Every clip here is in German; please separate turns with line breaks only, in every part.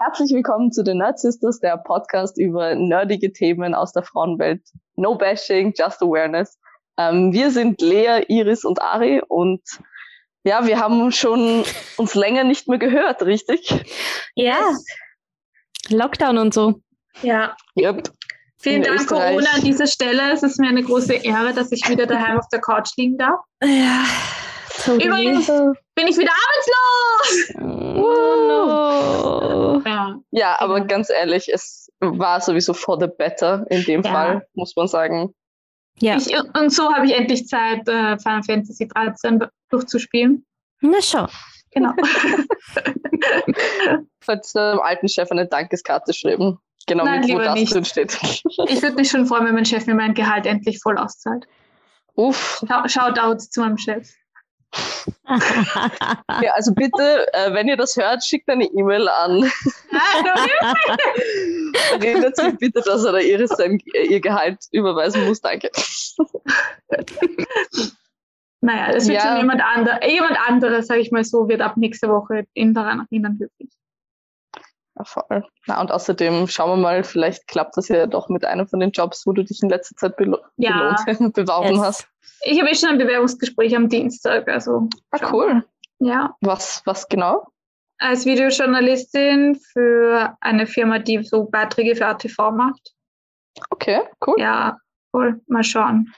Herzlich willkommen zu den Nerd Sisters, der Podcast über nerdige Themen aus der Frauenwelt. No bashing, just awareness. Ähm, wir sind Lea, Iris und Ari und ja, wir haben schon uns länger nicht mehr gehört, richtig?
Ja. Lockdown und so.
Ja.
Yep.
Vielen
In
Dank,
Österreich.
Corona, an dieser Stelle. Es ist mir eine große Ehre, dass ich wieder daheim auf der Couch liegen darf.
Ja. Totally.
Übrigens bin ich wieder arbeitslos.
Oh no.
Ja.
Ja, aber
Genau.
ganz ehrlich, es war sowieso for the better in dem
Ja.
Fall, muss man sagen.
Ja.
Ich, und so habe ich endlich Zeit, äh, Final Fantasy 13 durchzuspielen.
Na schau.
Genau.
Falls deinem alten Chef eine Dankeskarte schreiben. Genau,
Nein,
mit wo das
nicht.
drin steht.
Ich würde mich schon freuen, wenn mein Chef mir mein Gehalt endlich voll auszahlt.
Uff.
Shoutouts zu meinem Chef.
Ja, also bitte, äh, wenn ihr das hört, schickt eine E-Mail an. Erinnert sie bitte, dass er da Iris sein, ihr Gehalt überweisen muss. Danke.
Naja, das wird
Ja.
schon jemand, ander, äh, jemand anderes, sage ich mal so, wird ab nächste Woche ihn daran erinnern, wirklich.
Ja, voll. Na, und außerdem schauen wir mal, vielleicht klappt das ja doch mit einem von den Jobs, wo du dich in letzter Zeit belo
Ja.
belohnt, beworben
Yes.
hast.
Ich habe eh schon ein Bewerbungsgespräch am Dienstag, also
Ah, cool.
ja.
Was, was genau?
Als Videojournalistin für eine Firma, die so Beiträge für ATV macht.
Okay, cool.
Ja, voll. Mal schauen.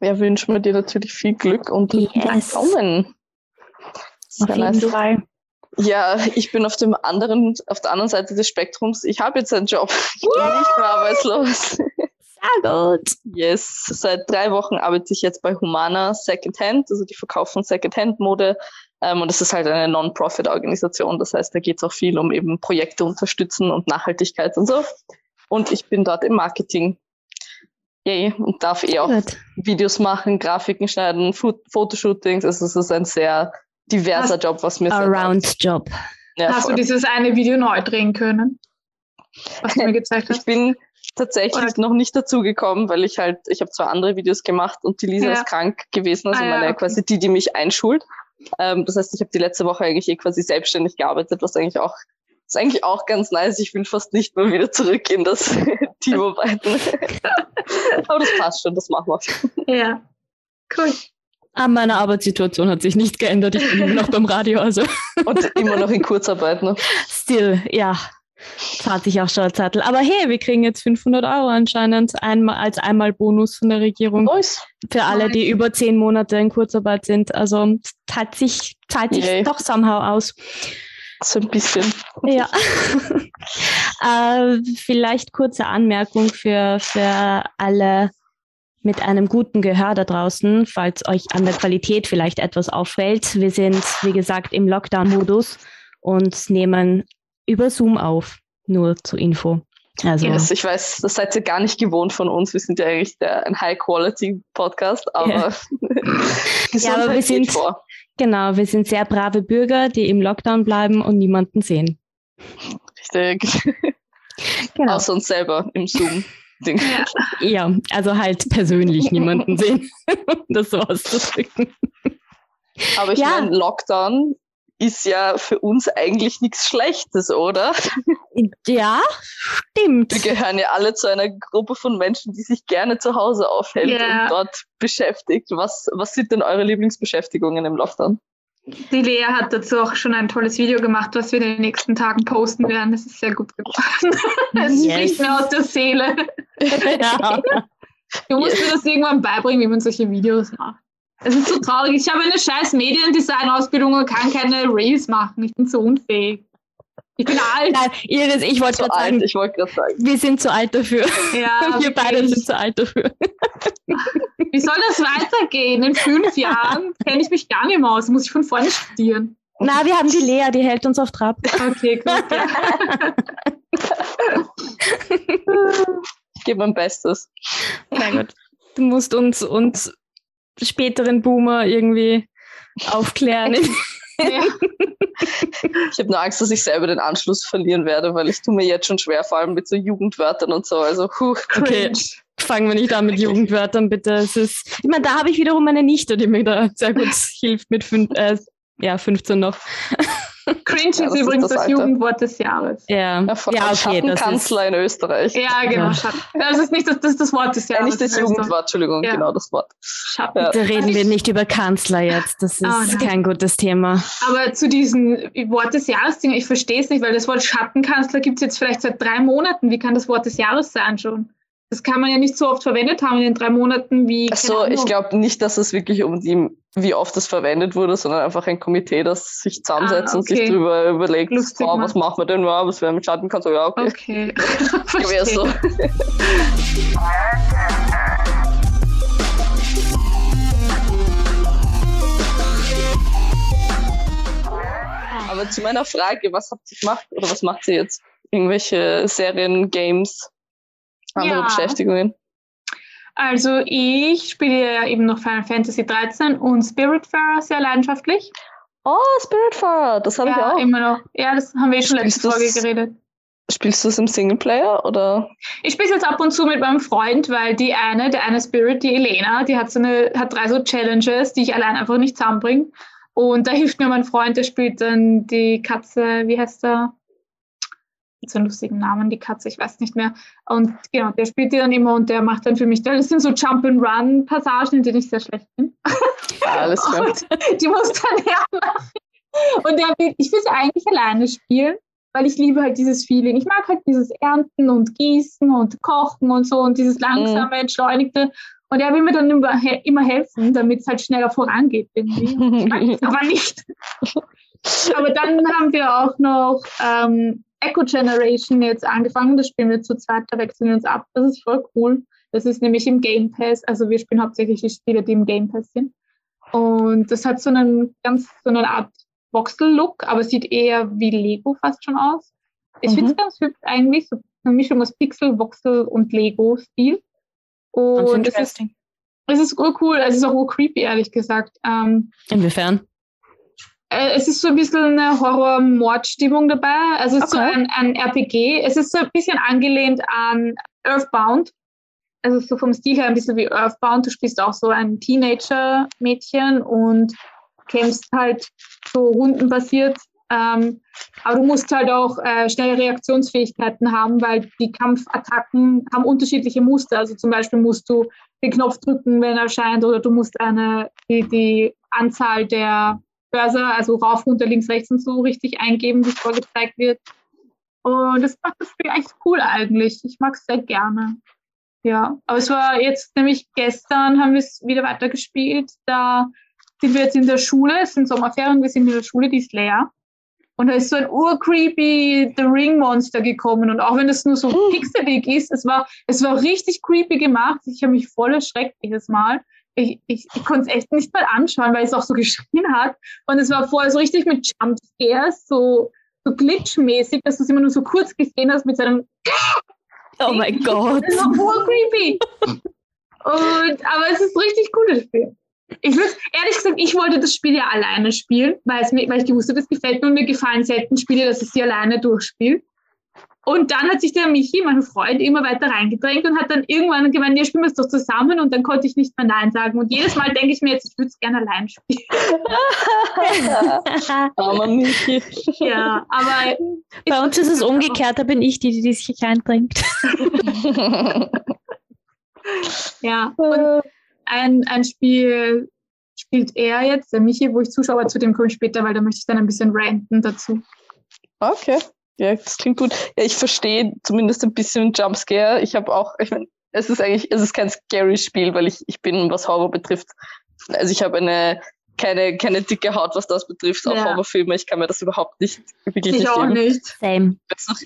Ja, wünschen wir dir natürlich viel Glück und
Yes.
Daumen.
Auf jeden. Fall.
Ja, ich bin auf dem anderen, auf der anderen Seite des Spektrums. Ich habe jetzt einen Job. Ich bin nicht mehr arbeitslos.
Sehr gut.
Yes. Seit drei Wochen arbeite ich jetzt bei Humana Secondhand. Also die verkaufen Secondhand-Mode. Ähm, und das ist halt eine Non-Profit-Organisation. Das heißt, da geht es auch viel um eben Projekte unterstützen und Nachhaltigkeit und so. Und ich bin dort im Marketing. Yay. Und darf eh auch. Videos machen, Grafiken schneiden, Fo Fotoshootings. Also es ist ein sehr diverser
Hast-
Job, was mir sehr taugt.
Around-Job.
Ja,
Hast
voll.
du dieses eine Video neu drehen können? Was du mir gezeigt
Ich
hast?
bin tatsächlich
Oder-
noch nicht dazu gekommen, weil ich halt, ich habe zwar andere Videos gemacht und die Lisa
Ja.
ist krank gewesen, also
Ah, ja,
meine
okay.
quasi die, die mich einschult. Ähm, das heißt, ich habe die letzte Woche eigentlich eh quasi selbstständig gearbeitet, was eigentlich auch ist eigentlich auch ganz nice. Ich will fast nicht mehr wieder zurück in das Teamarbeiten. Aber das passt schon, das machen wir.
Ja. Cool.
Ah, meine Arbeitssituation hat sich nicht geändert. Ich bin immer noch beim Radio, also
Und immer noch in Kurzarbeit. Ne?
still, ja. Zahlt sich auch schon ein Zettel. Aber hey, wir kriegen jetzt 500 Euro anscheinend einmal, als einmal Bonus von der Regierung
Nice.
für alle, die über zehn Monate in Kurzarbeit sind. Also zahlt sich, zahlt sich doch somehow aus.
So ein bisschen.
Ja. äh, vielleicht kurze Anmerkung für, für alle mit einem guten Gehör da draußen, falls euch an der Qualität vielleicht etwas auffällt. Wir sind, wie gesagt, im Lockdown-Modus und nehmen über Zoom auf. Nur zur Info. Also,
Yes, ich weiß, das seid ihr gar nicht gewohnt von uns. Wir sind ja eigentlich der, ein High-Quality-Podcast, aber
Ja.
Gesundheit
aber wir sind-
vor.
genau, wir sind sehr brave Bürger, die im Lockdown bleiben und niemanden sehen.
Richtig.
Genau.
Außer uns selber im Zoom.
Ja.
Ja, also halt persönlich niemanden sehen, um das so auszudrücken.
Aber ich
Ja.
meine, Lockdown ist ja für uns eigentlich nichts Schlechtes, oder?
Ja, stimmt.
Wir gehören ja alle zu einer Gruppe von Menschen, die sich gerne zu Hause aufhält
Ja.
und dort beschäftigt. Was, was sind denn eure Lieblingsbeschäftigungen im Lockdown?
Die Lea hat dazu auch schon ein tolles Video gemacht, was wir in den nächsten Tagen posten werden. Das ist sehr gut geworden. Es
Yes.
spricht mir aus der Seele.
Ja.
Du musst
Yes.
mir das irgendwann beibringen, wie man solche Videos macht. Es ist so traurig. Ich habe eine scheiß Mediendesign-Ausbildung und kann keine Reels machen. Ich bin so unfähig. Ich bin alt.
Nein, Iris, ich wollte gerade sagen,
ich gerade sagen.
wir sind zu alt dafür.
Ja,
wir beide sind zu alt dafür.
Wie soll das weitergehen? In fünf Jahren kenne ich mich gar nicht mehr aus. Muss ich von vorne studieren.
Na, wir haben die Lea, die hält uns auf Trab.
Okay, gut.
Ich gebe mein Bestes.
Sehr gut. Du musst uns, uns späteren Boomer irgendwie aufklären.
Ja.
Ich habe nur Angst, dass ich selber den Anschluss verlieren werde, weil ich tue mir jetzt schon schwer, vor allem mit so Jugendwörtern und so. Also, huh.
Okay, fangen wir nicht an mit Jugendwörtern, bitte. Es ist, ich meine, da habe ich wiederum eine Nichte, die mir da sehr gut hilft mit fünf, äh, ja, 15 noch.
Cringe ist
Ja, ist
übrigens
das
das. Jugendwort des Jahres.
Ja,
Ja, von
ja okay. Das ist,
Schattenkanzler in Österreich.
Ja, genau.
Ja.
Das ist nicht das, das, ist das Wort des Jahres.
nicht das. Jugendwort, Entschuldigung,
Ja.
genau das Wort.
Schatten.
Ja.
bitte reden wir nicht über Kanzler jetzt. Das ist
Oh,
kein gutes Thema.
Aber zu diesem Wort des Jahres ich verstehe es nicht, weil das Wort Schattenkanzler gibt es jetzt vielleicht seit drei Monaten. Wie kann das Wort des Jahres sein schon? Das kann man ja nicht so oft verwendet haben in den drei Monaten wie.
Also ich glaube nicht, dass es wirklich um die, wie oft es verwendet wurde, sondern einfach ein Komitee, das sich zusammensetzt
Ah,
und sich
okay.
drüber überlegt,
Lustig,
oh, was machen wir denn, ja, was wäre mit Schattenkanzler? Ja, okay.
Okay.
Wäre so. Aber zu meiner Frage, was habt ihr gemacht oder was macht ihr jetzt? Irgendwelche Serien, Games, andere
Ja.
Beschäftigungen?
Also ich spiele ja eben noch Final Fantasy 13 und Spiritfarer sehr leidenschaftlich.
Oh, Spiritfarer, das habe ich
ja,
auch.
immer noch. Ja, das haben wir eh schon letzte Folge geredet.
Spielst du es im Singleplayer oder?
Ich spiele jetzt ab und zu mit meinem Freund, weil die eine, der eine Spirit, die Elena, die hat so eine, hat drei so Challenges, die ich allein einfach nicht zusammenbringe. Und da hilft mir mein Freund, der spielt dann die Katze, wie heißt der? So einen lustigen Namen, die Katze, ich weiß nicht mehr. Und genau, der spielt die dann immer und der macht dann für mich, das sind so Jump-and-Run-Passagen, in denen ich sehr schlecht bin.
Alles klar.
Und die muss dann hermachen. Und der will, ich will sie eigentlich alleine spielen, weil ich liebe halt dieses Feeling. Ich mag halt dieses Ernten und Gießen und Kochen und so und dieses langsame, entschleunigte. Und er will mir dann immer, immer helfen, damit es halt schneller vorangeht irgendwie. Aber nicht. Aber dann haben wir auch noch ähm, Echo Generation jetzt angefangen. Das spielen wir zu zweit, da wechseln wir uns ab. Das ist voll cool. Das ist nämlich im Game Pass. Also wir spielen hauptsächlich die Spiele, die im Game Pass sind. Und das hat so einen ganz so eine Art Voxel-Look, aber sieht eher wie Lego fast schon aus. Ich
Mhm.
finde es ganz hübsch eigentlich, so eine Mischung aus Pixel, Voxel und Lego-Stil. Und es ist, es ist urcool, es ist auch urcreepy, ehrlich gesagt. Ähm,
Inwiefern?
Äh, es ist so ein bisschen eine Horror-Mord-Stimmung dabei. Also es ist so
Okay.
ein, ein RPG. Es ist so ein bisschen angelehnt an Earthbound. Also so vom Stil her ein bisschen wie Earthbound. Du spielst auch so ein Teenager-Mädchen und kämpfst halt so rundenbasiert. Ähm, aber du musst halt auch äh, schnelle Reaktionsfähigkeiten haben, weil die Kampfattacken haben unterschiedliche Muster. Also zum Beispiel musst du den Knopf drücken, wenn er erscheint, oder du musst eine, die, die Anzahl der Börser, also rauf, runter, links, rechts und so richtig eingeben, wie es vorgezeigt wird. Und das macht das Spiel echt cool eigentlich. Ich mag es sehr gerne. Ja, aber es war jetzt nämlich gestern haben wir es wieder weitergespielt. Da sind wir jetzt in der Schule, es sind Sommerferien, wir sind in der Schule, die ist leer. Und da ist so ein urcreepy The Ring Monster gekommen. Und auch wenn es nur so
Mhm.
pixelig ist, es war, es war richtig creepy gemacht. Ich habe mich voll erschreckt jedes Mal. Ich, ich, ich konnte es echt nicht mal anschauen, weil es auch so geschrien hat. Und es war vorher so richtig mit Jumpscares, so, so glitchmäßig, dass du es immer nur so kurz gesehen hast mit seinem
Oh mein Gott.
das war voll creepy. Und, aber es ist ein richtig cooles Spiel. Ich würd, ehrlich gesagt, ich wollte das Spiel ja alleine spielen, weil, es mir, weil ich gewusst habe, es gefällt mir und mir gefallen selten Spiele, dass ich sie alleine durchspiele. Und dann hat sich der Michi, mein Freund, immer weiter reingedrängt und hat dann irgendwann gemeint, ja, spielen wir es doch zusammen und dann konnte ich nicht mehr Nein sagen. Und jedes Mal denke ich mir jetzt, ich würde es gerne allein spielen.
Armer Michi.
Ja, aber
Bei uns ist es umgekehrt, da bin ich die, die sich reinbringt.
Ja, und ein, ein Spiel spielt er jetzt, der Michi, wo ich zuschaue, aber zu dem komme ich später, weil da möchte ich dann ein bisschen ranten dazu.
Okay, ja, das klingt gut. Ja, ich verstehe zumindest ein bisschen Jumpscare. Ich habe auch, ich meine, es ist eigentlich, es ist kein scary Spiel, weil ich, ich bin, was Horror betrifft, also ich habe eine keine, keine dicke Haut, was das betrifft, auch
Ja.
Horrorfilme. Ich kann mir das überhaupt nicht wirklich
Ich
nicht
auch
geben.
nicht.
Same.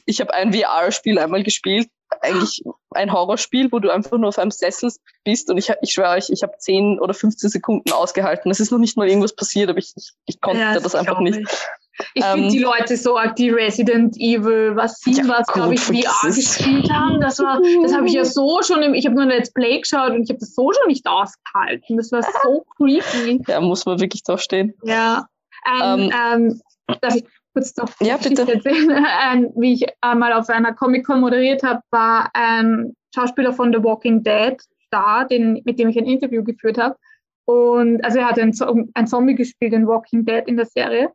Ich habe ein VR-Spiel einmal gespielt, eigentlich ein Horrorspiel, wo du einfach nur auf einem Sessel bist und ich, ich schwöre euch, ich habe 10 oder 15 Sekunden ausgehalten. Es ist noch nicht mal irgendwas passiert, aber ich, ich, ich konnte
Ja,
das einfach
glaub
nicht.
Ich,
Ähm,
finde die Leute so arg, die Resident Evil, was sie
Ja,
was, glaube ich, VR gespielt haben. Das war, das habe ich ja so schon, im, ich habe nur ein Let's Play geschaut und ich habe das so schon nicht ausgehalten. Das war so creepy.
Ja, muss man wirklich drauf stehen.
Ja. Ein, ähm, darf ich kurz noch
Ja, bitte.
erzählen? Ein, wie ich einmal auf einer Comic-Con moderiert habe, war ein Schauspieler von The Walking Dead da, den, mit dem ich ein Interview geführt habe. Und also er hat ein, Zo- ein Zombie gespielt in Walking Dead in der Serie.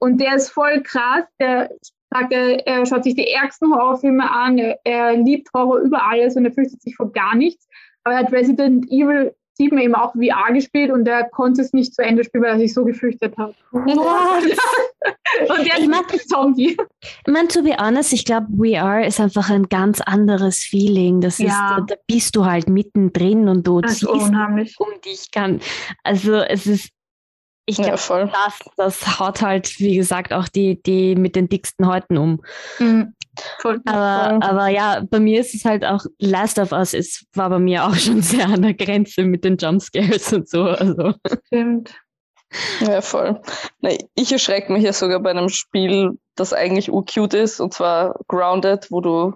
Und der ist voll krass. Der sagt, er, er schaut sich die ärgsten Horrorfilme an. Er, er liebt Horror über alles und er fürchtet sich vor gar nichts. Aber er hat Resident Evil 7 eben auch VR gespielt und er konnte es nicht zu Ende spielen, weil er sich so gefürchtet hat. und der
Ich
ist Zombie.
Ich meine, to be honest, ich glaube, VR ist einfach ein ganz anderes Feeling. Das ist,
Ja.
da, da bist du halt mittendrin und du
Das ist
ziehst
unheimlich.
um dich kann. Also es ist, ich
Ja,
glaube,
voll.
das, das haut halt, wie gesagt, auch die, die mit den dicksten Häuten um.
Mhm. Voll.
Aber, aber ja, bei mir ist es halt auch, Last of Us ist, war bei mir auch schon sehr an der Grenze mit den Jumpscares und so. Also.
Stimmt.
Ja, voll. Ich erschrecke mich ja sogar bei einem Spiel, das eigentlich urcute ist, und zwar Grounded, wo du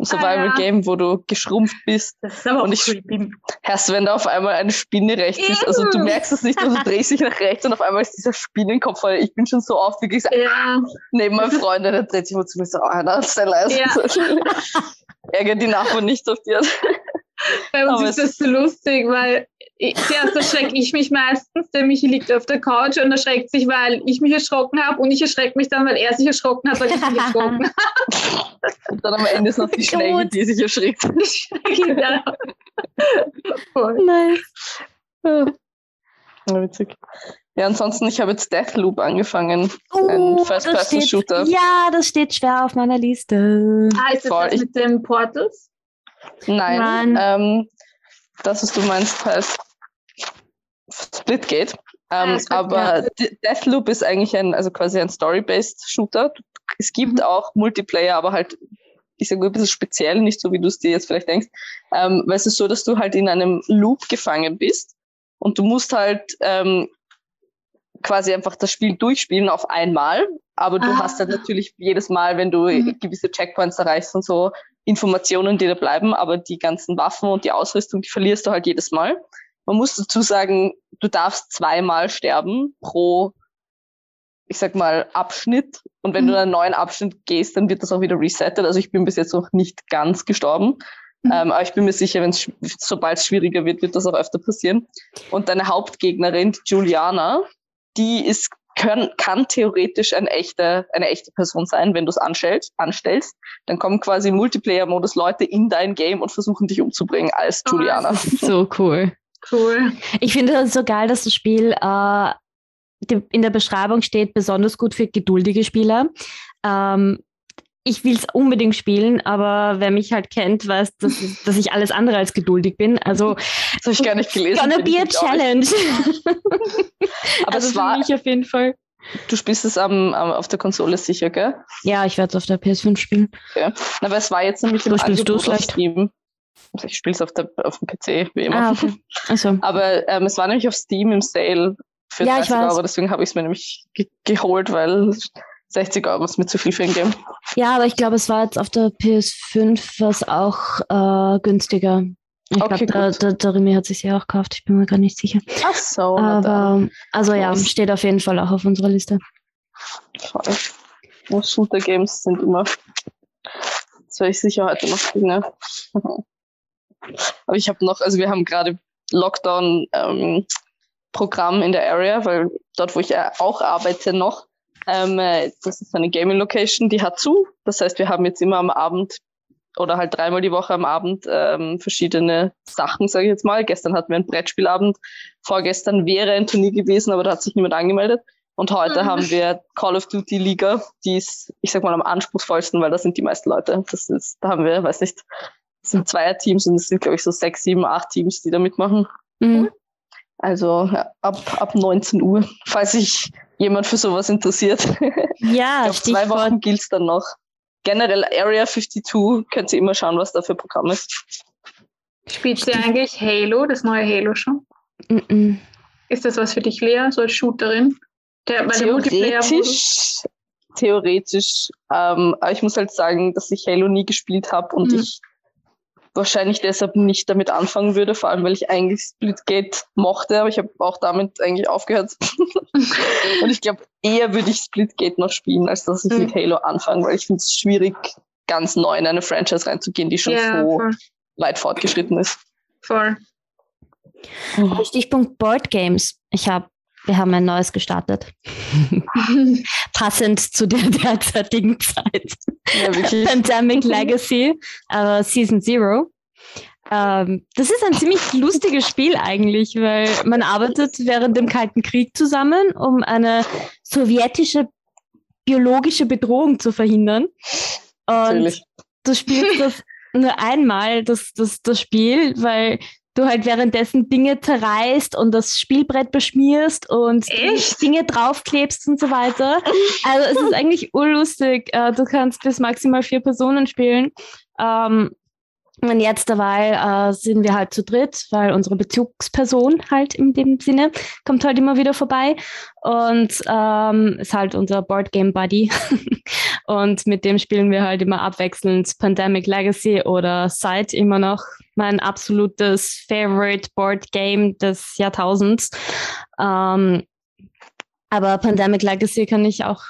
ein Survival-Game, wo du geschrumpft bist.
Das ist aber
Und
auch
ich-
creepy.
Hast, wenn da auf einmal eine Spinne rechts ist, also du
Ew.
merkst es nicht, also du drehst dich nach rechts und auf einmal ist dieser Spinnenkopf, voll. ich bin schon so so,
Ja,
neben meinem Freund, der dreht sich mal zu mir so, oh, na, sei leise.
Ja.
Ärger die Nachbarn nicht auf dir.
bei uns
Aber
ist das so lustig, weil ich, zuerst erschrecke ich mich meistens, der Michi liegt auf der Couch und erschreckt sich, weil ich mich erschrocken habe und ich erschrecke mich dann, weil er sich erschrocken hat, weil ich mich erschrocken
Und dann am Ende ist noch die Schläge,
Gut.
die sich erschrickt.
habe. ja. Voll.
Nice.
Ja, witzig. Ja, ansonsten, ich habe jetzt Deathloop angefangen. Ein
Oh, das
First-Person-Shooter.
Ja, das steht schwer auf meiner Liste.
Ah, ist das
Voll.
das
Ich-
mit den Portals?
Nein, ähm, das, was du meinst, heißt Splitgate. Ähm,
Ah, Splitgate.
aber De- Deathloop ist eigentlich ein, also quasi ein Story-based Shooter. Es gibt
Mhm.
auch Multiplayer, aber halt, ich sage ein bisschen speziell, nicht so wie du es dir jetzt vielleicht denkst. Ähm, weil es ist so, dass du halt in einem Loop gefangen bist und du musst halt ähm, quasi einfach das Spiel durchspielen auf einmal. Aber du
Ah.
hast halt natürlich jedes Mal, wenn du
Mhm.
gewisse Checkpoints erreichst und so, Informationen, die da bleiben, aber die ganzen Waffen und die Ausrüstung, die verlierst du halt jedes Mal. Man muss dazu sagen, du darfst zweimal sterben pro, ich sag mal, Abschnitt. Und wenn
Mhm.
du in einen neuen Abschnitt gehst, dann wird das auch wieder resettet. Also ich bin bis jetzt noch nicht ganz gestorben.
Mhm.
Ähm, aber ich bin mir sicher, wenn es sobald es schwieriger wird, wird das auch öfter passieren. Und deine Hauptgegnerin, Juliana, die ist können, kann theoretisch eine echte, eine echte Person sein, wenn du es anstellst, anstellst. Dann kommen quasi im Multiplayer-Modus Leute in dein Game und versuchen dich umzubringen als
Oh,
Juliana.
So cool.
Cool.
Ich finde das so geil, dass das Spiel äh, die, in der Beschreibung steht, besonders gut für geduldige Spieler. Ähm, ich will es unbedingt spielen, aber wer mich halt kennt, weiß, dass, dass ich alles andere als geduldig bin. Also
Das habe ich gar nicht gelesen.
gonna be
ich
a
ich.
challenge.
Aber
also
es
für
war,
mich auf jeden Fall.
du spielst es am, am, auf der Konsole sicher, gell?
Ja, ich werde es auf der PS5 spielen.
Na, aber es war jetzt nämlich im Angebot auf? Steam. Also ich spiele es auf, der- auf dem PC, wie immer.
Ah, okay. Also,
Aber ähm, es war nämlich auf Steam im Sale für
Ja, ich
30
weiß.
Euro, deswegen habe ich es mir nämlich ge geholt, weil 60 Euro ist mir zu viel für ein Game.
ja, aber ich glaube, es war jetzt auf der PS5 was auch äh, günstiger. Ich
Okay,
glaube, der, der, Remy hat sich ja auch gekauft. Ich bin mir gar nicht sicher.
Ach so.
Aber, also ja, steht auf jeden Fall auch auf unserer Liste.
Voll. Ja, Shooter Games sind immer. Das werde ich sicher heute noch spielen. Ne? Aber ich habe noch, also wir haben gerade Lockdown ähm, Programm in der Area, weil dort, wo ich äh, auch arbeite noch, ähm, äh, das ist eine Gaming Location, die hat zu. Das heißt, wir haben jetzt immer am Abend oder halt dreimal die Woche am Abend ähm, verschiedene Sachen, sage ich jetzt mal. Gestern hatten wir einen Brettspielabend, vorgestern wäre ein Turnier gewesen, aber da hat sich niemand angemeldet. Und heute
Mhm.
haben wir Call of Duty Liga, die ist, ich sag mal, am anspruchsvollsten, weil da sind die meisten Leute. Das ist, da haben wir, weiß nicht, es sind Zweierteams und es sind, glaube ich, so sechs, sieben, acht Teams, die da mitmachen.
Mhm.
Also ja, ab, ab 19 Uhr, falls sich jemand für sowas interessiert.
Ja,
ich glaube, zwei
Stichwort.
Wochen gilt's dann noch. Generell Area 52, könnt ihr immer schauen, was da für Programm ist.
Spielst du eigentlich Halo, das neue Halo schon?
Mhm.
Ist das was für dich, Lea, so als Shooterin? Der?
Theoretisch, theoretisch, ähm, aber ich muss halt sagen, dass ich Halo nie gespielt habe und
Mhm.
ich wahrscheinlich deshalb nicht damit anfangen würde, vor allem weil ich eigentlich Splitgate mochte, aber ich habe auch damit eigentlich aufgehört. und ich glaube, eher würde ich Splitgate noch spielen, als dass ich
Mhm.
mit Halo anfange, weil ich finde es schwierig, ganz neu in eine Franchise reinzugehen, die schon
Ja,
so
voll.
weit fortgeschritten ist.
voll.
Stichpunkt Board Games. Ich habe wir haben ein neues gestartet. Passend zu der derzeitigen Zeit. Ja, Pandemic Legacy, äh, Season Zero. Ähm, das ist ein ziemlich lustiges Spiel eigentlich, weil man arbeitet während dem Kalten Krieg zusammen, um eine sowjetische biologische Bedrohung zu verhindern. Und Natürlich. du spielst das nur einmal, das, das, das Spiel, weil du halt währenddessen Dinge zerreißt und das Spielbrett beschmierst und? Dinge draufklebst und so weiter. Also es ist eigentlich urlustig. Äh, du kannst bis maximal vier Personen spielen. Ähm, und jetzt dabei äh, sind wir halt zu dritt, weil unsere Bezugsperson halt in dem Sinne kommt halt immer wieder vorbei und ähm, ist halt unser Board Game Buddy. und mit dem spielen wir halt immer abwechselnd Pandemic Legacy oder Sight immer noch mein absolutes Favorite Board Game des Jahrtausends. Ähm, aber Pandemic Legacy kann ich auch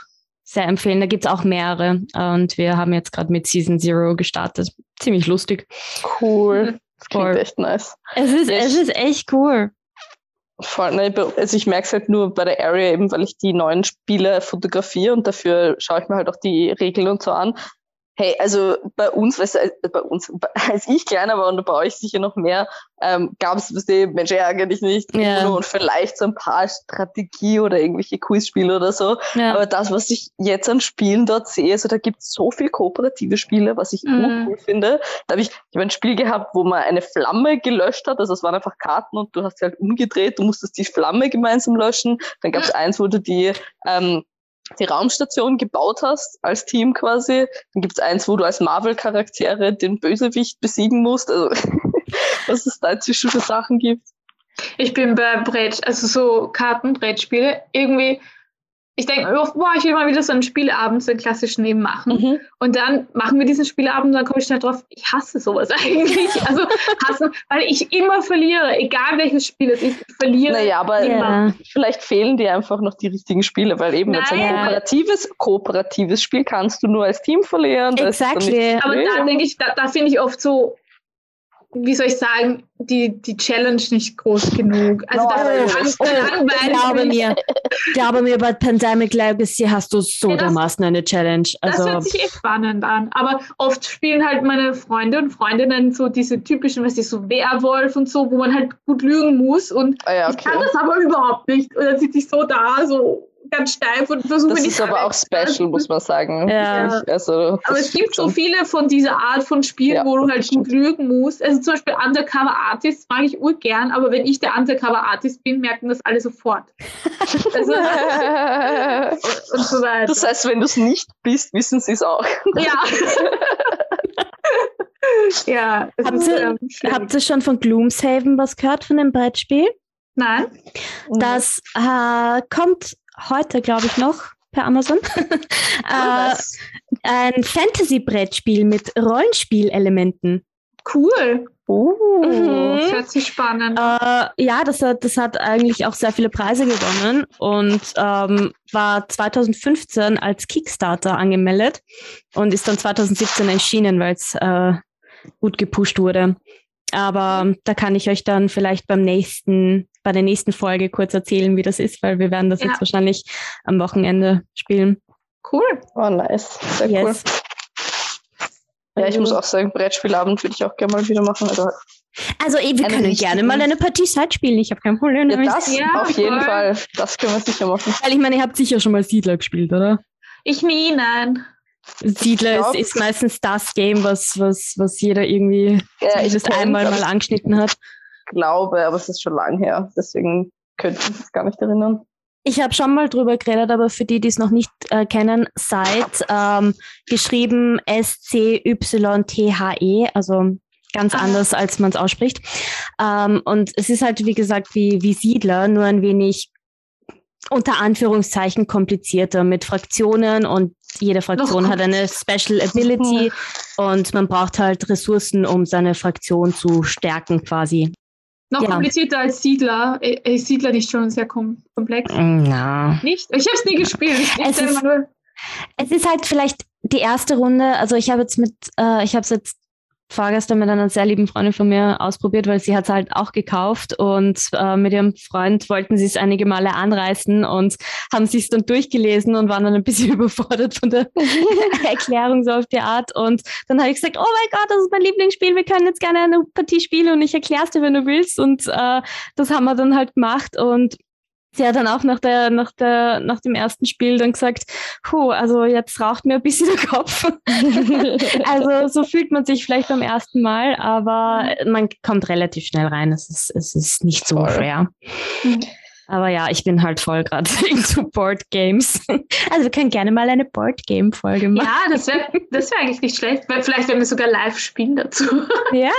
sehr empfehlen. Da gibt es auch mehrere. Und wir haben jetzt gerade mit Season Zero gestartet. Ziemlich lustig.
Cool. Das klingt cool. echt nice.
Es ist, es ist echt cool.
Voll, ne, also ich merke es halt nur bei der Area eben, weil ich die neuen Spiele fotografiere und dafür schaue ich mir halt auch die Regeln und so an. Hey, also bei uns, weißt du, äh, bei uns, als ich kleiner war und bei euch sicher noch mehr, ähm, gab es, weißt du, Mensch, ärgere dich nicht, yeah. und vielleicht so ein paar Strategie oder irgendwelche Quizspiele oder so. Ja. Aber das, was ich jetzt an Spielen dort sehe, also da gibt es so viel kooperative Spiele, was ich mhm. cool finde. Da habe ich, ich hab ein Spiel gehabt, wo man eine Flamme gelöscht hat, also es waren einfach Karten und du hast sie halt umgedreht, du musstest die Flamme gemeinsam löschen. Dann gab es eins, wo du die ähm, die Raumstation gebaut hast, als Team quasi. Dann gibt's eins, wo du als Marvel-Charaktere den Bösewicht besiegen musst. Also, was es da inzwischen für Sachen gibt.
Ich bin bei Brett, also so Kartenbrettspiele, irgendwie ich denke oft, boah, ich will mal wieder so einen Spielabend, so einen klassischen eben machen. Mhm. Und dann machen wir diesen Spielabend und dann komme ich schnell drauf, ich hasse sowas eigentlich. Also hasse, weil ich immer verliere, egal welches Spiel es ist, ich verliere.
Naja, aber yeah. vielleicht fehlen dir einfach noch die richtigen Spiele, weil eben naja. jetzt ein kooperatives, kooperatives Spiel kannst du nur als Team verlieren.
Exactly.
Aber da denke ich, da, da finde ich oft so, wie soll ich sagen, die, die Challenge nicht groß genug. Also
oh, das ist oh, langweilig. Glaube mir, glaube mir, bei Pandemic Legacy hast du so ja, das, dermaßen eine Challenge.
Also, das hört sich eh spannend an. Aber oft spielen halt meine Freunde und Freundinnen so diese typischen, was ist so Werwolf und so, wo man halt gut lügen muss. Und ah ja, okay. ich kann das aber überhaupt nicht. Und dann sitze ich so da, so ganz steif und versuche
Das ist aber auch special, muss man sagen.
Ja.
Also,
aber es gibt so viele von dieser Art von Spielen, ja, wo du halt gut lügen musst. Also zum Beispiel Undercover Artist mag ich urgern, aber wenn ich der Undercover Artist bin, merken das alle sofort. also,
und so weiter. Das heißt, wenn du es nicht bist, wissen sie es auch.
Ja. ja.
Habt ihr, ähm, habt ihr schon von Gloomshaven was gehört, von dem Brettspiel?
Nein.
Das äh, kommt heute, glaube ich, noch per Amazon. äh, ein Fantasy-Brettspiel mit Rollenspielelementen.
Cool.
Oh.
Mhm. Das hört sich spannend.
Äh, ja, das hat, das hat eigentlich auch sehr viele Preise gewonnen und ähm, war 2015 als Kickstarter angemeldet und ist dann 2017 erschienen, weil es äh, gut gepusht wurde. Aber da kann ich euch dann vielleicht beim nächsten, bei der nächsten Folge kurz erzählen, wie das ist, weil wir werden das ja. jetzt wahrscheinlich am Wochenende spielen.
Cool.
Oh, nice. Sehr yes. cool. Ja, ich muss auch sagen, Brettspielabend würde ich auch gerne mal wieder machen. Also,
also ey, wir können gerne mal eine Partie Zeit spielen. Ich habe kein Problem.
Ja, das ja, auf jeden voll. Fall. Das können wir sicher machen.
Weil ich meine, ihr habt sicher schon mal Siedler gespielt, oder?
Ich nie, nein.
Siedler ist, ist, meistens das Game, was, was, was jeder irgendwie ja, zumindest einmal mal angeschnitten hat.
Ich glaube, aber es ist schon lang her. Deswegen könnte ich mich gar nicht erinnern.
Ich habe schon mal drüber geredet, aber für die, die es noch nicht äh, kennen, seit ähm, geschrieben S-C-Y-T-H-E, also ganz ah. anders, als man es ausspricht. Ähm, und es ist halt, wie gesagt, wie, wie Siedler, nur ein wenig unter Anführungszeichen komplizierter mit Fraktionen und jede Fraktion hat eine Special Ability und man braucht halt Ressourcen, um seine Fraktion zu stärken quasi.
Noch ja. komplizierter als Siedler. Ist Siedler nicht schon sehr komplex?
Ja.
Nicht? Ich habe es nie gespielt.
Es ist, es ist halt vielleicht die erste Runde. Also ich habe jetzt mit, äh, ich habe es jetzt vorgestern mit einer sehr lieben Freundin von mir ausprobiert, weil sie hat es halt auch gekauft und äh, mit ihrem Freund wollten sie es einige Male anreißen und haben sich dann durchgelesen und waren dann ein bisschen überfordert von der Erklärung so auf die Art. Und dann habe ich gesagt, oh mein Gott, das ist mein Lieblingsspiel, wir können jetzt gerne eine Partie spielen und ich erkläre es dir, wenn du willst. Und äh, das haben wir dann halt gemacht und sie hat dann auch nach, der, nach, der, nach dem ersten Spiel dann gesagt, puh, also jetzt raucht mir ein bisschen der Kopf. also so fühlt man sich vielleicht beim ersten Mal, aber man kommt relativ schnell rein. Es ist, es ist nicht so Voll. schwer. Mhm. Aber ja, ich bin halt voll gerade into Board Games. Also wir können gerne mal eine Board Game Folge machen.
Ja, das wäre das wär eigentlich nicht schlecht. Vielleicht werden wir sogar live spielen dazu.
Ja.